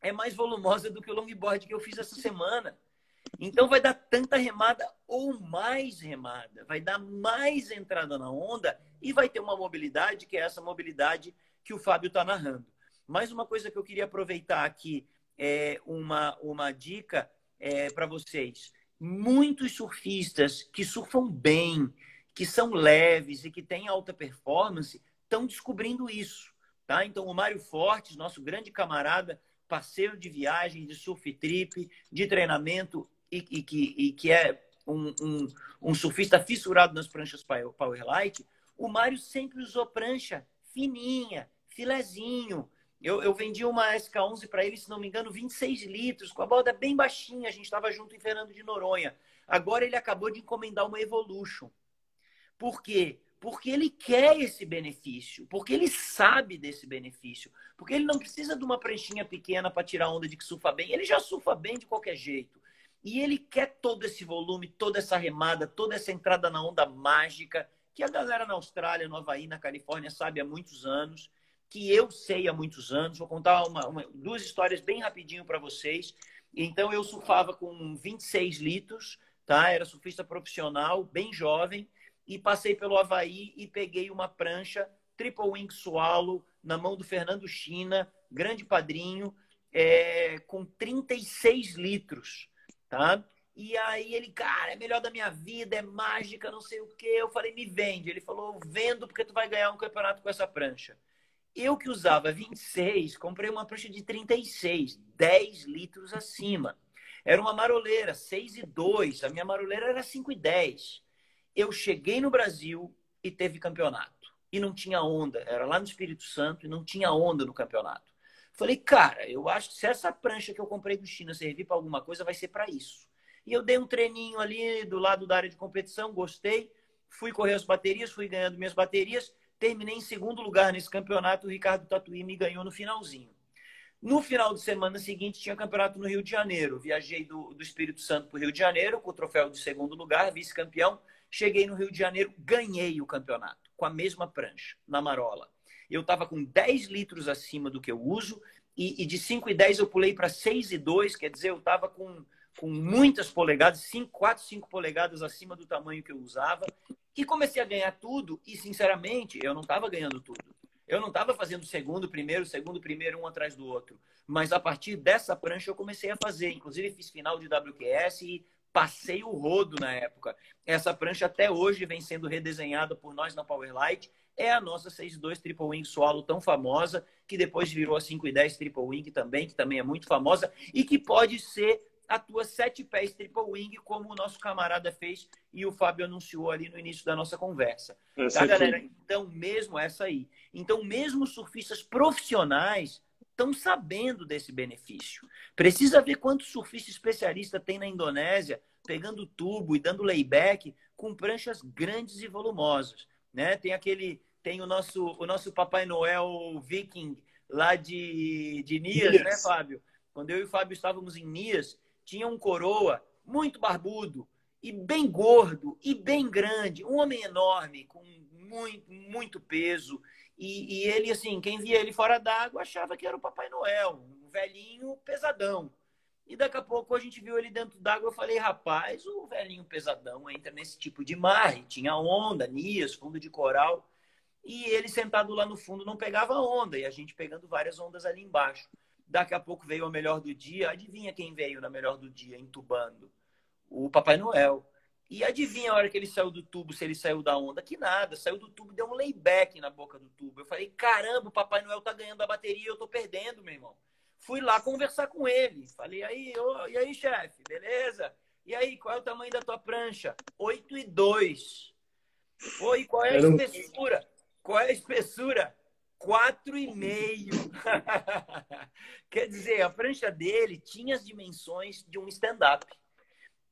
é mais volumosa do que o longboard que eu fiz essa semana. Então vai dar tanta remada ou mais remada, vai dar mais entrada na onda e vai ter uma mobilidade que é essa mobilidade que o Fábio está narrando. Mais uma coisa que eu queria aproveitar aqui é uma, uma dica é, para vocês. Muitos surfistas que surfam bem, que são leves e que têm alta performance, estão descobrindo isso. Tá? Então, o Mário Fortes, nosso grande camarada, parceiro de viagem, de surf trip, de treinamento e, e, que, e que é um, um, um, surfista fissurado nas pranchas Powerlight, o Mário sempre usou prancha fininha, filezinho. Eu, eu vendi uma SK11 para ele, se não me engano, 26 litros, com a borda bem baixinha. A gente estava junto em Fernando de Noronha. Agora ele acabou de encomendar uma Evolution. Por quê? Porque ele quer esse benefício, porque ele sabe desse benefício, porque ele não precisa de uma pranchinha pequena para tirar onda de que surfa bem, ele já surfa bem de qualquer jeito. E ele quer todo esse volume, toda essa remada, toda essa entrada na onda mágica, que a galera na Austrália, no Havaí, na Califórnia sabe há muitos anos, que eu sei há muitos anos. Vou contar uma, uma duas histórias bem rapidinho para vocês. Então, eu surfava com 26 litros, tá? Era surfista profissional, bem jovem e passei pelo Havaí e peguei uma prancha Triple Wing Swallow na mão do Fernando China, grande padrinho, é, com 36 litros, tá? E aí ele, cara, é melhor da minha vida, é mágica, não sei o quê. Eu falei, me vende. Ele falou, vendo porque tu vai ganhar um campeonato com essa prancha. Eu que usava 26, comprei uma prancha de 36, 10 litros acima. Era uma maroleira, 6 e 2. A minha maroleira era 5 e 10 eu cheguei no Brasil e teve campeonato. E não tinha onda. Era lá no Espírito Santo e não tinha onda no campeonato. Falei, cara, eu acho que se essa prancha que eu comprei do China servir para alguma coisa, vai ser para isso. E eu dei um treininho ali do lado da área de competição, gostei. Fui correr as baterias, fui ganhando minhas baterias. Terminei em segundo lugar nesse campeonato. O Ricardo Tatuí me ganhou no finalzinho. No final de semana seguinte, tinha campeonato no Rio de Janeiro. Viajei do, do Espírito Santo para o Rio de Janeiro com o troféu de segundo lugar, vice-campeão. Cheguei no Rio de Janeiro, ganhei o campeonato com a mesma prancha, na marola. Eu estava com 10 litros acima do que eu uso e, e de 5 e 10 eu pulei para 6 e 2, quer dizer, eu estava com, com muitas polegadas, 5, 4, 5 polegadas acima do tamanho que eu usava e comecei a ganhar tudo e, sinceramente, eu não estava ganhando tudo. Eu não estava fazendo segundo, primeiro, segundo, primeiro, um atrás do outro. Mas a partir dessa prancha eu comecei a fazer. Inclusive fiz final de WQS e passei o rodo na época. Essa prancha até hoje vem sendo redesenhada por nós na Powerlight. É a nossa 62 Triple Wing Solo tão famosa, que depois virou a 510 Triple Wing também, que também é muito famosa, e que pode ser a tua sete pés Triple Wing, como o nosso camarada fez e o Fábio anunciou ali no início da nossa conversa. Essa tá, galera? Então, mesmo essa aí. Então, mesmo surfistas profissionais estão sabendo desse benefício. Precisa ver quantos surfistas especialistas tem na Indonésia pegando tubo e dando layback com pranchas grandes e volumosas, né? Tem aquele, tem o nosso, o nosso Papai Noel Viking lá de, de Nias, né, Fábio? Quando eu e o Fábio estávamos em Nias, tinha um coroa muito barbudo e bem gordo e bem grande, um homem enorme com muito, muito peso e, e ele, assim, quem via ele fora d'água achava que era o Papai Noel, um velhinho pesadão. E daqui a pouco a gente viu ele dentro d'água. Eu falei, rapaz, o velhinho pesadão entra nesse tipo de mar. E tinha onda, nias, fundo de coral. E ele sentado lá no fundo não pegava onda. E a gente pegando várias ondas ali embaixo. Daqui a pouco veio a melhor do dia. Adivinha quem veio na melhor do dia, entubando? O Papai Noel. E adivinha a hora que ele saiu do tubo, se ele saiu da onda? Que nada, saiu do tubo, deu um layback na boca do tubo. Eu falei, caramba, o Papai Noel tá ganhando a bateria e eu tô perdendo, meu irmão. Fui lá conversar com ele. Falei, aí, ô, e aí, chefe, beleza? E aí, qual é o tamanho da tua prancha? 8 e 2. Oi, qual é a espessura? Qual é a espessura? 4,5. Quer dizer, a prancha dele tinha as dimensões de um stand-up.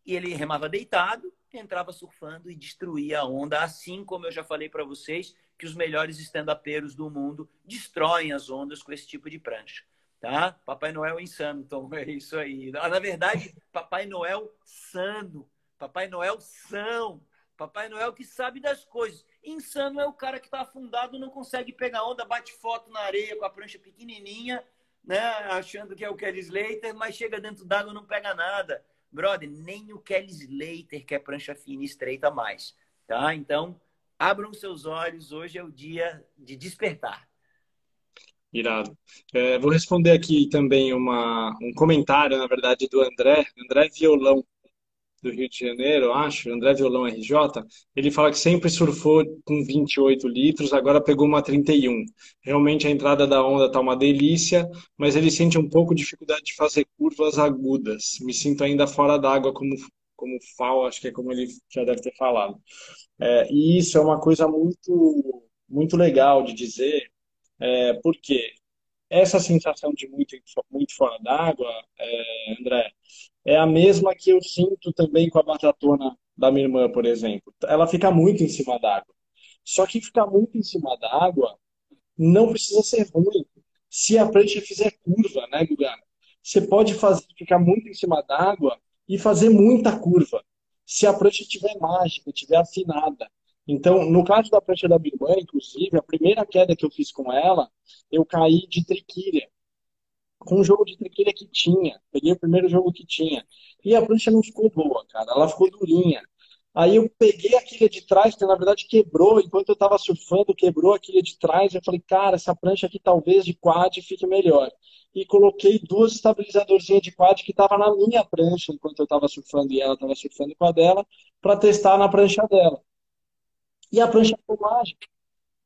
E ele remava deitado, entrava surfando e destruía a onda, assim como eu já falei para vocês que os melhores stand-upeiros do mundo destroem as ondas com esse tipo de prancha. Tá? Papai Noel insano, então é isso aí. Ah, na verdade, Papai Noel sano, Papai Noel são, Papai Noel que sabe das coisas. Insano é o cara que está afundado, não consegue pegar onda, bate foto na areia com a prancha pequenininha, né? achando que é o Kelly Slater, mas chega dentro d'água não pega nada. Brother, nem o Kelly Slater quer prancha fina e estreita mais, tá? Então, abram seus olhos, hoje é o dia de despertar. Irado. É, vou responder aqui também uma, um comentário, na verdade, do André, André Violão, do Rio de Janeiro, acho, André Violão RJ, ele fala que sempre surfou com 28 litros, agora pegou uma 31. Realmente a entrada da onda está uma delícia, mas ele sente um pouco de dificuldade de fazer curvas agudas. Me sinto ainda fora d'água como como FAO, acho que é como ele já deve ter falado. É, e isso é uma coisa muito muito legal de dizer, é, porque essa sensação de muito, muito fora d'água, é, André, é a mesma que eu sinto também com a batatona da minha irmã, por exemplo. Ela fica muito em cima d'água. Só que ficar muito em cima d'água não precisa ser ruim. Se a prancha fizer curva, né, Guga? Você pode fazer, ficar muito em cima d'água e fazer muita curva. Se a prancha estiver mágica, estiver afinada. Então, no caso da prancha da minha irmã, inclusive, a primeira queda que eu fiz com ela, eu caí de triquilha. Com um jogo de triquilha que tinha. Peguei o primeiro jogo que tinha. E a prancha não ficou boa, cara. Ela ficou durinha. Aí eu peguei a quilha de trás, que na verdade quebrou, enquanto eu estava surfando, quebrou a quilha de trás. Eu falei, cara, essa prancha aqui talvez de quad fique melhor. E coloquei duas estabilizadorzinhas de quad que estavam na minha prancha, enquanto eu estava surfando e ela estava surfando com a dela, para testar na prancha dela. E a prancha ficou mágica.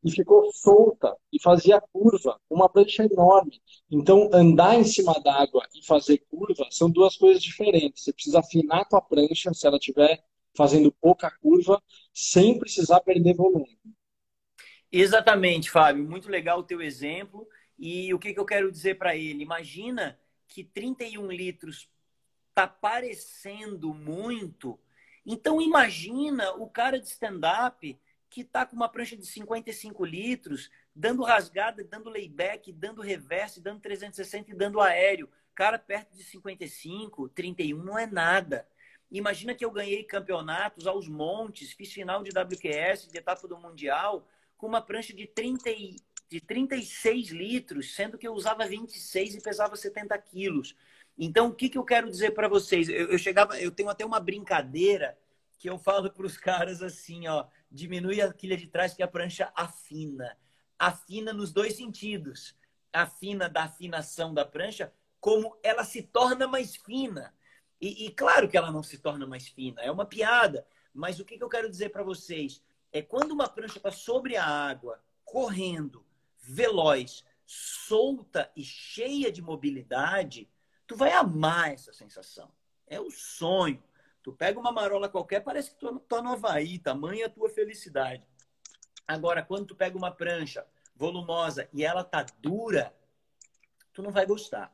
E ficou solta e fazia curva, uma prancha enorme. Então, andar em cima d'água e fazer curva são duas coisas diferentes. Você precisa afinar a tua prancha se ela estiver fazendo pouca curva, sem precisar perder volume. Exatamente, Fábio. Muito legal o teu exemplo. E o que, que eu quero dizer para ele? Imagina que 31 litros está parecendo muito. Então imagina o cara de stand-up que está com uma prancha de 55 litros, dando rasgada, dando layback, dando reverse, dando 360 e dando aéreo. Cara perto de 55, 31 não é nada. Imagina que eu ganhei campeonatos aos montes, fiz final de WQS, de etapa do Mundial, com uma prancha de, 30 e, de 36 litros, sendo que eu usava 26 e pesava 70 quilos. Então, o que, que eu quero dizer para vocês? Eu, eu, chegava, eu tenho até uma brincadeira que eu falo para os caras assim, ó, diminui a quilha de trás que a prancha afina. Afina nos dois sentidos. Afina da afinação da prancha, como ela se torna mais fina. E, e claro que ela não se torna mais fina, é uma piada. Mas o que, que eu quero dizer para vocês? É quando uma prancha está sobre a água, correndo, veloz, solta e cheia de mobilidade, tu vai amar essa sensação. É o sonho. Tu pega uma marola qualquer, parece que tu tá no Havaí, tamanha a tua felicidade. Agora, quando tu pega uma prancha volumosa e ela tá dura, tu não vai gostar.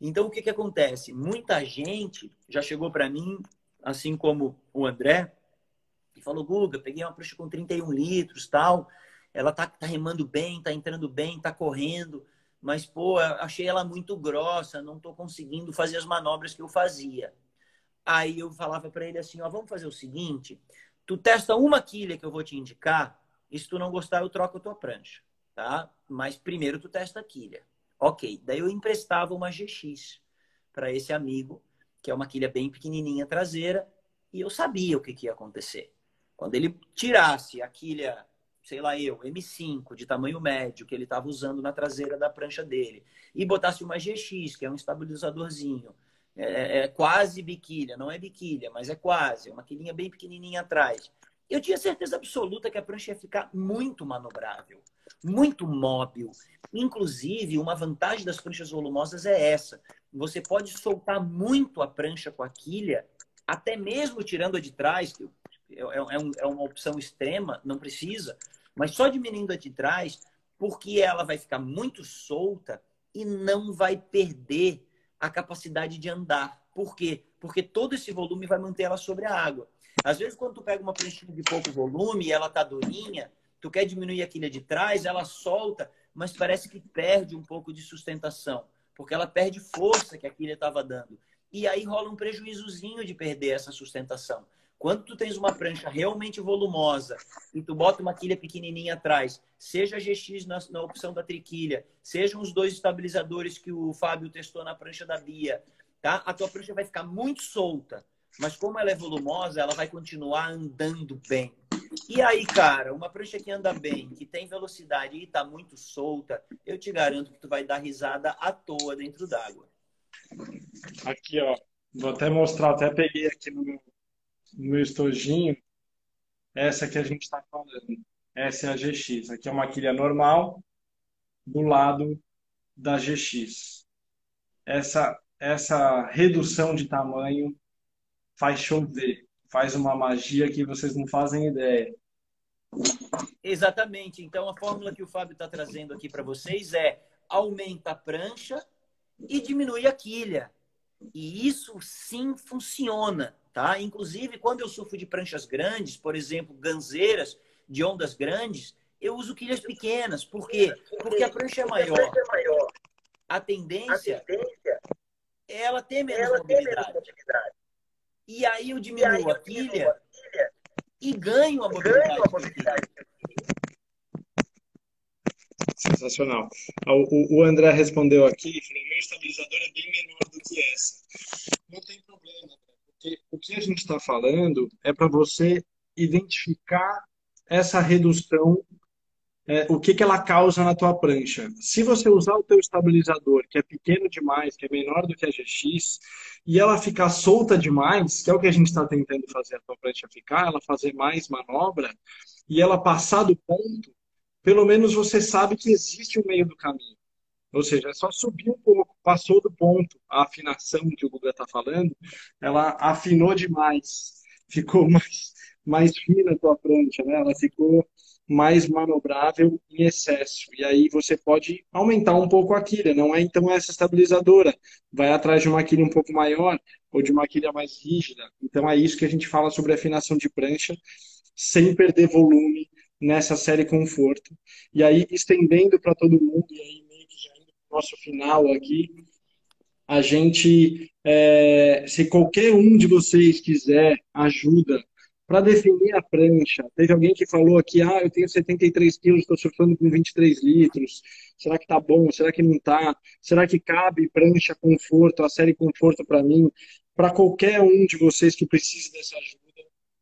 Então, o que que acontece? Muita gente já chegou para mim, assim como o André, e falou, Guga, peguei uma prancha com 31 litros, tal, ela tá, tá remando bem, tá entrando bem, tá correndo, mas, pô, achei ela muito grossa, não tô conseguindo fazer as manobras que eu fazia. Aí eu falava para ele assim, ó, vamos fazer o seguinte, tu testa uma quilha que eu vou te indicar, e se tu não gostar, eu troco a tua prancha, tá? Mas primeiro tu testa a quilha. Ok, daí eu emprestava uma GX para esse amigo, que é uma quilha bem pequenininha traseira, e eu sabia o que, que ia acontecer. Quando ele tirasse a quilha, sei lá eu, M5 de tamanho médio que ele estava usando na traseira da prancha dele, e botasse uma GX, que é um estabilizadorzinho, é, é, é, quase biquília, não é biquília, mas é quase, é uma quilinha bem pequenininha atrás. Eu tinha certeza absoluta que a prancha ia ficar muito manobrável, muito móvel. Inclusive, uma vantagem das pranchas volumosas é essa: você pode soltar muito a prancha com a quilha, até mesmo tirando a de trás, que é, é, é, uma opção extrema, não precisa, mas só diminuindo a de trás, porque ela vai ficar muito solta e não vai perder a capacidade de andar. Por quê? Porque todo esse volume vai manter ela sobre a água. Às vezes, quando tu pega uma pranchinha de pouco volume e ela tá durinha, tu quer diminuir a quilha de trás, ela solta, mas parece que perde um pouco de sustentação, porque ela perde força que a quilha estava dando. E aí rola um prejuízozinho de perder essa sustentação. Quando tu tens uma prancha realmente volumosa e tu bota uma quilha pequenininha atrás, seja a GX na, na, opção da triquilha, sejam os dois estabilizadores que o Fábio testou na prancha da Bia, tá? A tua prancha vai ficar muito solta, mas como ela é volumosa, ela vai continuar andando bem. E aí, cara, uma prancha que anda bem, que tem velocidade e está muito solta, eu te garanto que tu vai dar risada à toa dentro d'água. Aqui, ó. Vou até mostrar, até peguei aqui no meu, no estojinho. Essa que a gente está falando. Essa é a GX. Aqui é uma quilha normal do lado da GX. Essa, essa redução de tamanho faz chover, faz uma magia que vocês não fazem ideia. Exatamente. Então, a fórmula que o Fábio está trazendo aqui para vocês é aumenta a prancha e diminui a quilha. E isso sim funciona, tá? Inclusive, quando eu surfo de pranchas grandes, por exemplo, ganzeiras de ondas grandes, eu uso quilhas pequenas. Por quê? Porque a prancha é maior. A tendência é ela ter menos mobilidade. E aí eu diminuo a quilha e ganho a mobilidade. Sensacional. O, o André respondeu aqui, falou, meu estabilizador é bem menor do que essa. Não tem problema, porque o que a gente está falando é para você identificar essa redução, é, o que, que ela causa na tua prancha. Se você usar o teu estabilizador, que é pequeno demais, que é menor do que a GX, e ela ficar solta demais, que é o que a gente está tentando fazer a tua prancha ficar, ela fazer mais manobra, e ela passar do ponto, pelo menos você sabe que existe um meio do caminho. Ou seja, é só subir um pouco, passou do ponto. A afinação que o Guga está falando, ela afinou demais, ficou mais, mais fina a tua prancha, né? Ela ficou mais manobrável em excesso. E aí você pode aumentar um pouco a quilha. Não é então essa estabilizadora. Vai atrás de uma quilha um pouco maior ou de uma quilha mais rígida. Então é isso que a gente fala sobre afinação de prancha, sem perder volume nessa série conforto. E aí, estendendo para todo mundo, e aí nosso final aqui, a gente, é, se qualquer um de vocês quiser ajuda para definir a prancha, teve alguém que falou aqui, ah, eu tenho 73 quilos, estou surfando com 23 litros, será que tá bom, será que não tá, será que cabe prancha conforto, a série conforto para mim, para qualquer um de vocês que precise dessa ajuda,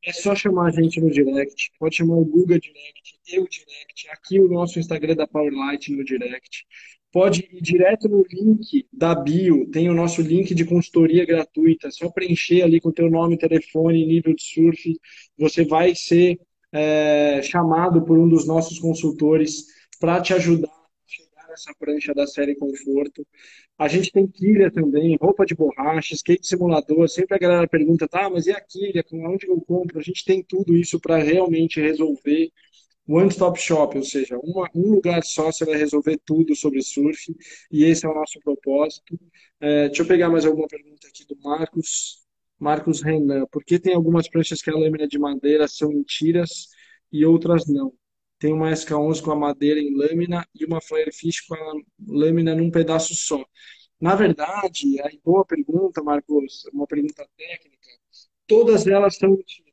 é só chamar a gente no direct. Pode chamar o Google Direct, eu Direct, aqui o nosso Instagram da Powerlight no direct. Pode ir direto no link da bio, tem o nosso link de consultoria gratuita. É só preencher ali com teu nome, telefone, nível de surf. Você vai ser é, chamado por um dos nossos consultores para te ajudar essa prancha da série Conforto. A gente tem quilha também, roupa de borracha, skate simulador. Sempre a galera pergunta, tá, mas e a quilha? Onde eu compro? A gente tem tudo isso para realmente resolver. One Stop Shop, ou seja, uma, um lugar só você vai resolver tudo sobre surf, e esse é o nosso propósito. É, deixa eu pegar mais alguma pergunta aqui do Marcos. Marcos Renan, por que tem algumas pranchas que a lâmina de madeira são em tiras e outras não? tem uma SK11 com a madeira em lâmina e uma Firefish com a lâmina num pedaço só. Na verdade, aí boa pergunta, Marcos, uma pergunta técnica. Todas elas são mentiras.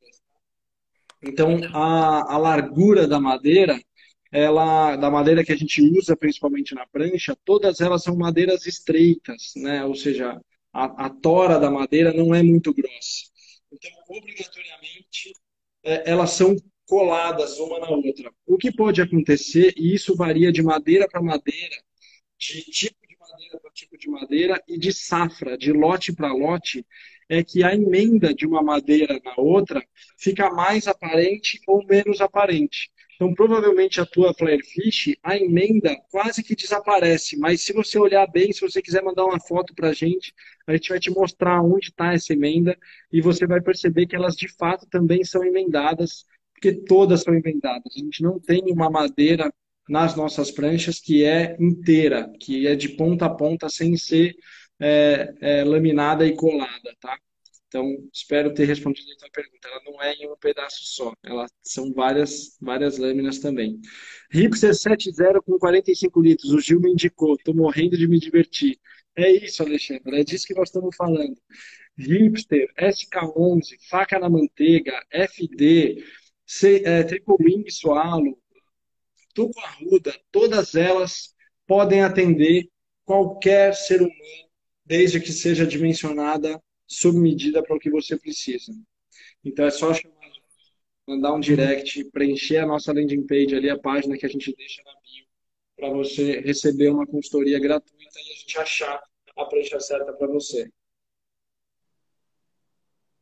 Então, a, a largura da madeira, ela, da madeira que a gente usa principalmente na prancha, todas elas são madeiras estreitas, né? Ou seja, a, a tora da madeira não é muito grossa. Então, obrigatoriamente, é, elas são coladas uma na outra. O que pode acontecer, e isso varia de madeira para madeira, de tipo de madeira para tipo de madeira e de safra, de lote para lote, é que a emenda de uma madeira na outra fica mais aparente ou menos aparente. Então, provavelmente a tua Firefish, a emenda quase que desaparece, mas se você olhar bem, se você quiser mandar uma foto para a gente, a gente vai te mostrar onde está essa emenda e você vai perceber que elas de fato também são emendadas porque todas são inventadas. A gente não tem uma madeira nas nossas pranchas que é inteira, que é de ponta a ponta sem ser é, é, laminada e colada, tá? Então, espero ter respondido a tua pergunta. Ela não é em um pedaço só, elas são várias, várias lâminas também. Hipster 70 com 45 litros, o Gil me indicou, estou morrendo de me divertir. É isso, Alexandre, é disso que nós estamos falando. Hipster, SK11, faca na manteiga, FD, é, Triple Wing Swallow, Tuco Arruda, todas elas podem atender qualquer ser humano desde que seja dimensionada sob medida para o que você precisa. Então é só chamar, mandar um direct, preencher a nossa landing page ali, a página que a gente deixa na bio, para você receber uma consultoria gratuita e a gente achar a prancha certa para você.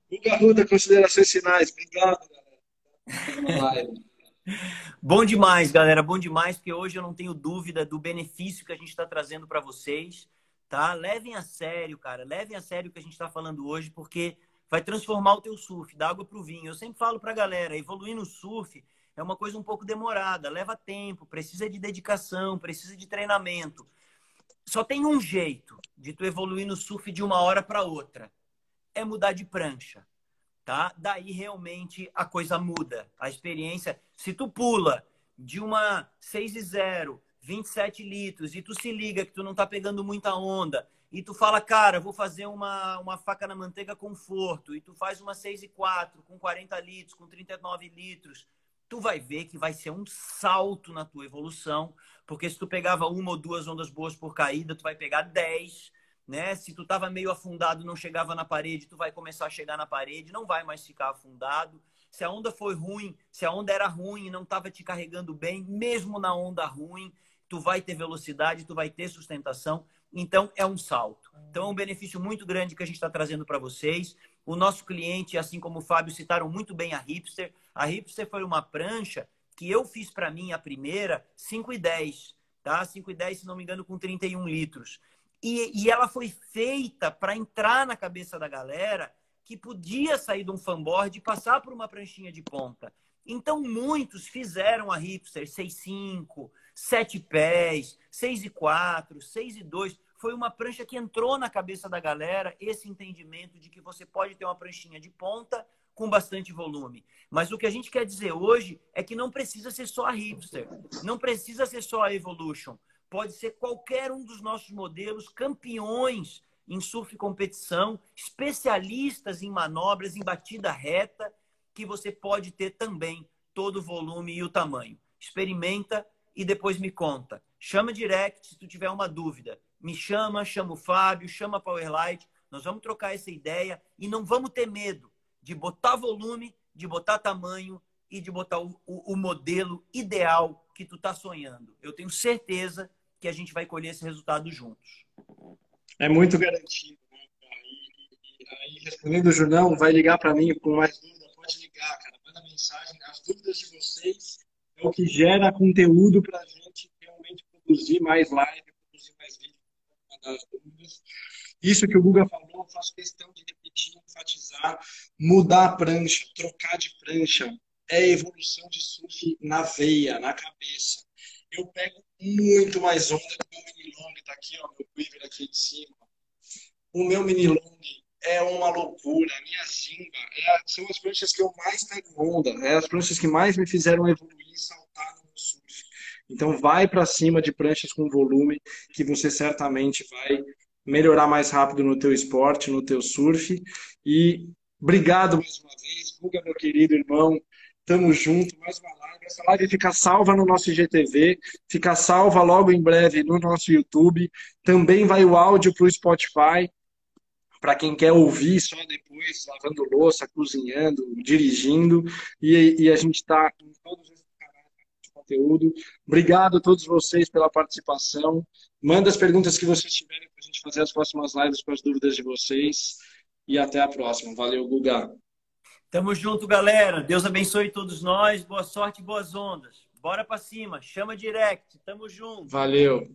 Guga Ruda, considerações finais. Obrigado, galera. Bom demais, galera. Bom demais, porque hoje eu não tenho dúvida do benefício que a gente está trazendo para vocês. Tá? Levem a sério, cara. Levem a sério o que a gente está falando hoje, porque vai transformar o teu surf, da água para o vinho. Eu sempre falo para a galera, evoluir no surf é uma coisa um pouco demorada, leva tempo, precisa de dedicação, precisa de treinamento. Só tem um jeito de tu evoluir no surf de uma hora para outra é mudar de prancha, tá? Daí realmente a coisa muda. A experiência, se tu pula de uma 6 e 0, 27 litros, e tu se liga que tu não tá pegando muita onda, e tu fala, cara, vou fazer uma, uma faca na manteiga conforto, e tu faz uma 6 e 4 com 40 litros, com 39 litros, tu vai ver que vai ser um salto na tua evolução, porque se tu pegava uma ou duas ondas boas por caída, tu vai pegar 10, né? Se tu estava meio afundado, não chegava na parede, tu vai começar a chegar na parede, não vai mais ficar afundado. Se a onda foi ruim, se a onda era ruim e não estava te carregando bem, mesmo na onda ruim, tu vai ter velocidade, tu vai ter sustentação. Então é um salto. Então é um benefício muito grande que a gente está trazendo para vocês. O nosso cliente, assim como o Fábio, citaram muito bem a Hipster. A Hipster foi uma prancha que eu fiz para mim a primeira 5 e 10, tá? 5 e 10, se não me engano, com 31 litros. E, e ela foi feita para entrar na cabeça da galera que podia sair de um fanboard e passar por uma pranchinha de ponta. Então, muitos fizeram a hipster 6,5, 7 pés, 6 e 4, 6 e 2. Foi uma prancha que entrou na cabeça da galera esse entendimento de que você pode ter uma pranchinha de ponta com bastante volume. Mas o que a gente quer dizer hoje é que não precisa ser só a hipster, não precisa ser só a Evolution pode ser qualquer um dos nossos modelos, campeões em surf competição, especialistas em manobras, em batida reta, que você pode ter também todo o volume e o tamanho. Experimenta e depois me conta. Chama direct se tu tiver uma dúvida. Me chama, chama o Fábio, chama a Powerlight. Nós vamos trocar essa ideia e não vamos ter medo de botar volume, de botar tamanho e de botar o, o, o modelo ideal que tu está sonhando. Eu tenho certeza que a gente vai colher esse resultado juntos. É muito garantido. Né? E, aí, respondendo o jornal, vai ligar para mim com mais dúvida, pode ligar, cara, manda mensagem. As dúvidas de vocês é o que gera conteúdo para a gente realmente produzir mais live, produzir mais vídeo. Isso que o Guga falou, faço questão de repetir, enfatizar, mudar a prancha, trocar de prancha, é evolução de surf na veia, na cabeça. Eu pego muito mais onda que o meu mini long, tá aqui, ó, meu quiver aqui de cima. O meu mini long é uma loucura. A minha zimba é, são as pranchas que eu mais pego onda, é as pranchas que mais me fizeram evoluir saltar no surf. Então vai para cima de pranchas com volume que você certamente vai melhorar mais rápido no teu esporte, no teu surf. E obrigado mais uma vez, Guga, meu querido irmão. Tamo junto, mais uma live. Essa live fica salva no nosso IGTV, fica salva logo em breve no nosso YouTube. Também vai o áudio para o Spotify, para quem quer ouvir só depois, lavando louça, cozinhando, dirigindo. E, e a gente está em todos esses canais de conteúdo. Obrigado a todos vocês pela participação. Manda as perguntas que vocês tiverem para a gente fazer as próximas lives com as dúvidas de vocês. E até a próxima. Valeu, Guga. Tamo junto, galera. Deus abençoe todos nós. Boa sorte, boas ondas. Bora para cima. Chama direct. Tamo junto. Valeu.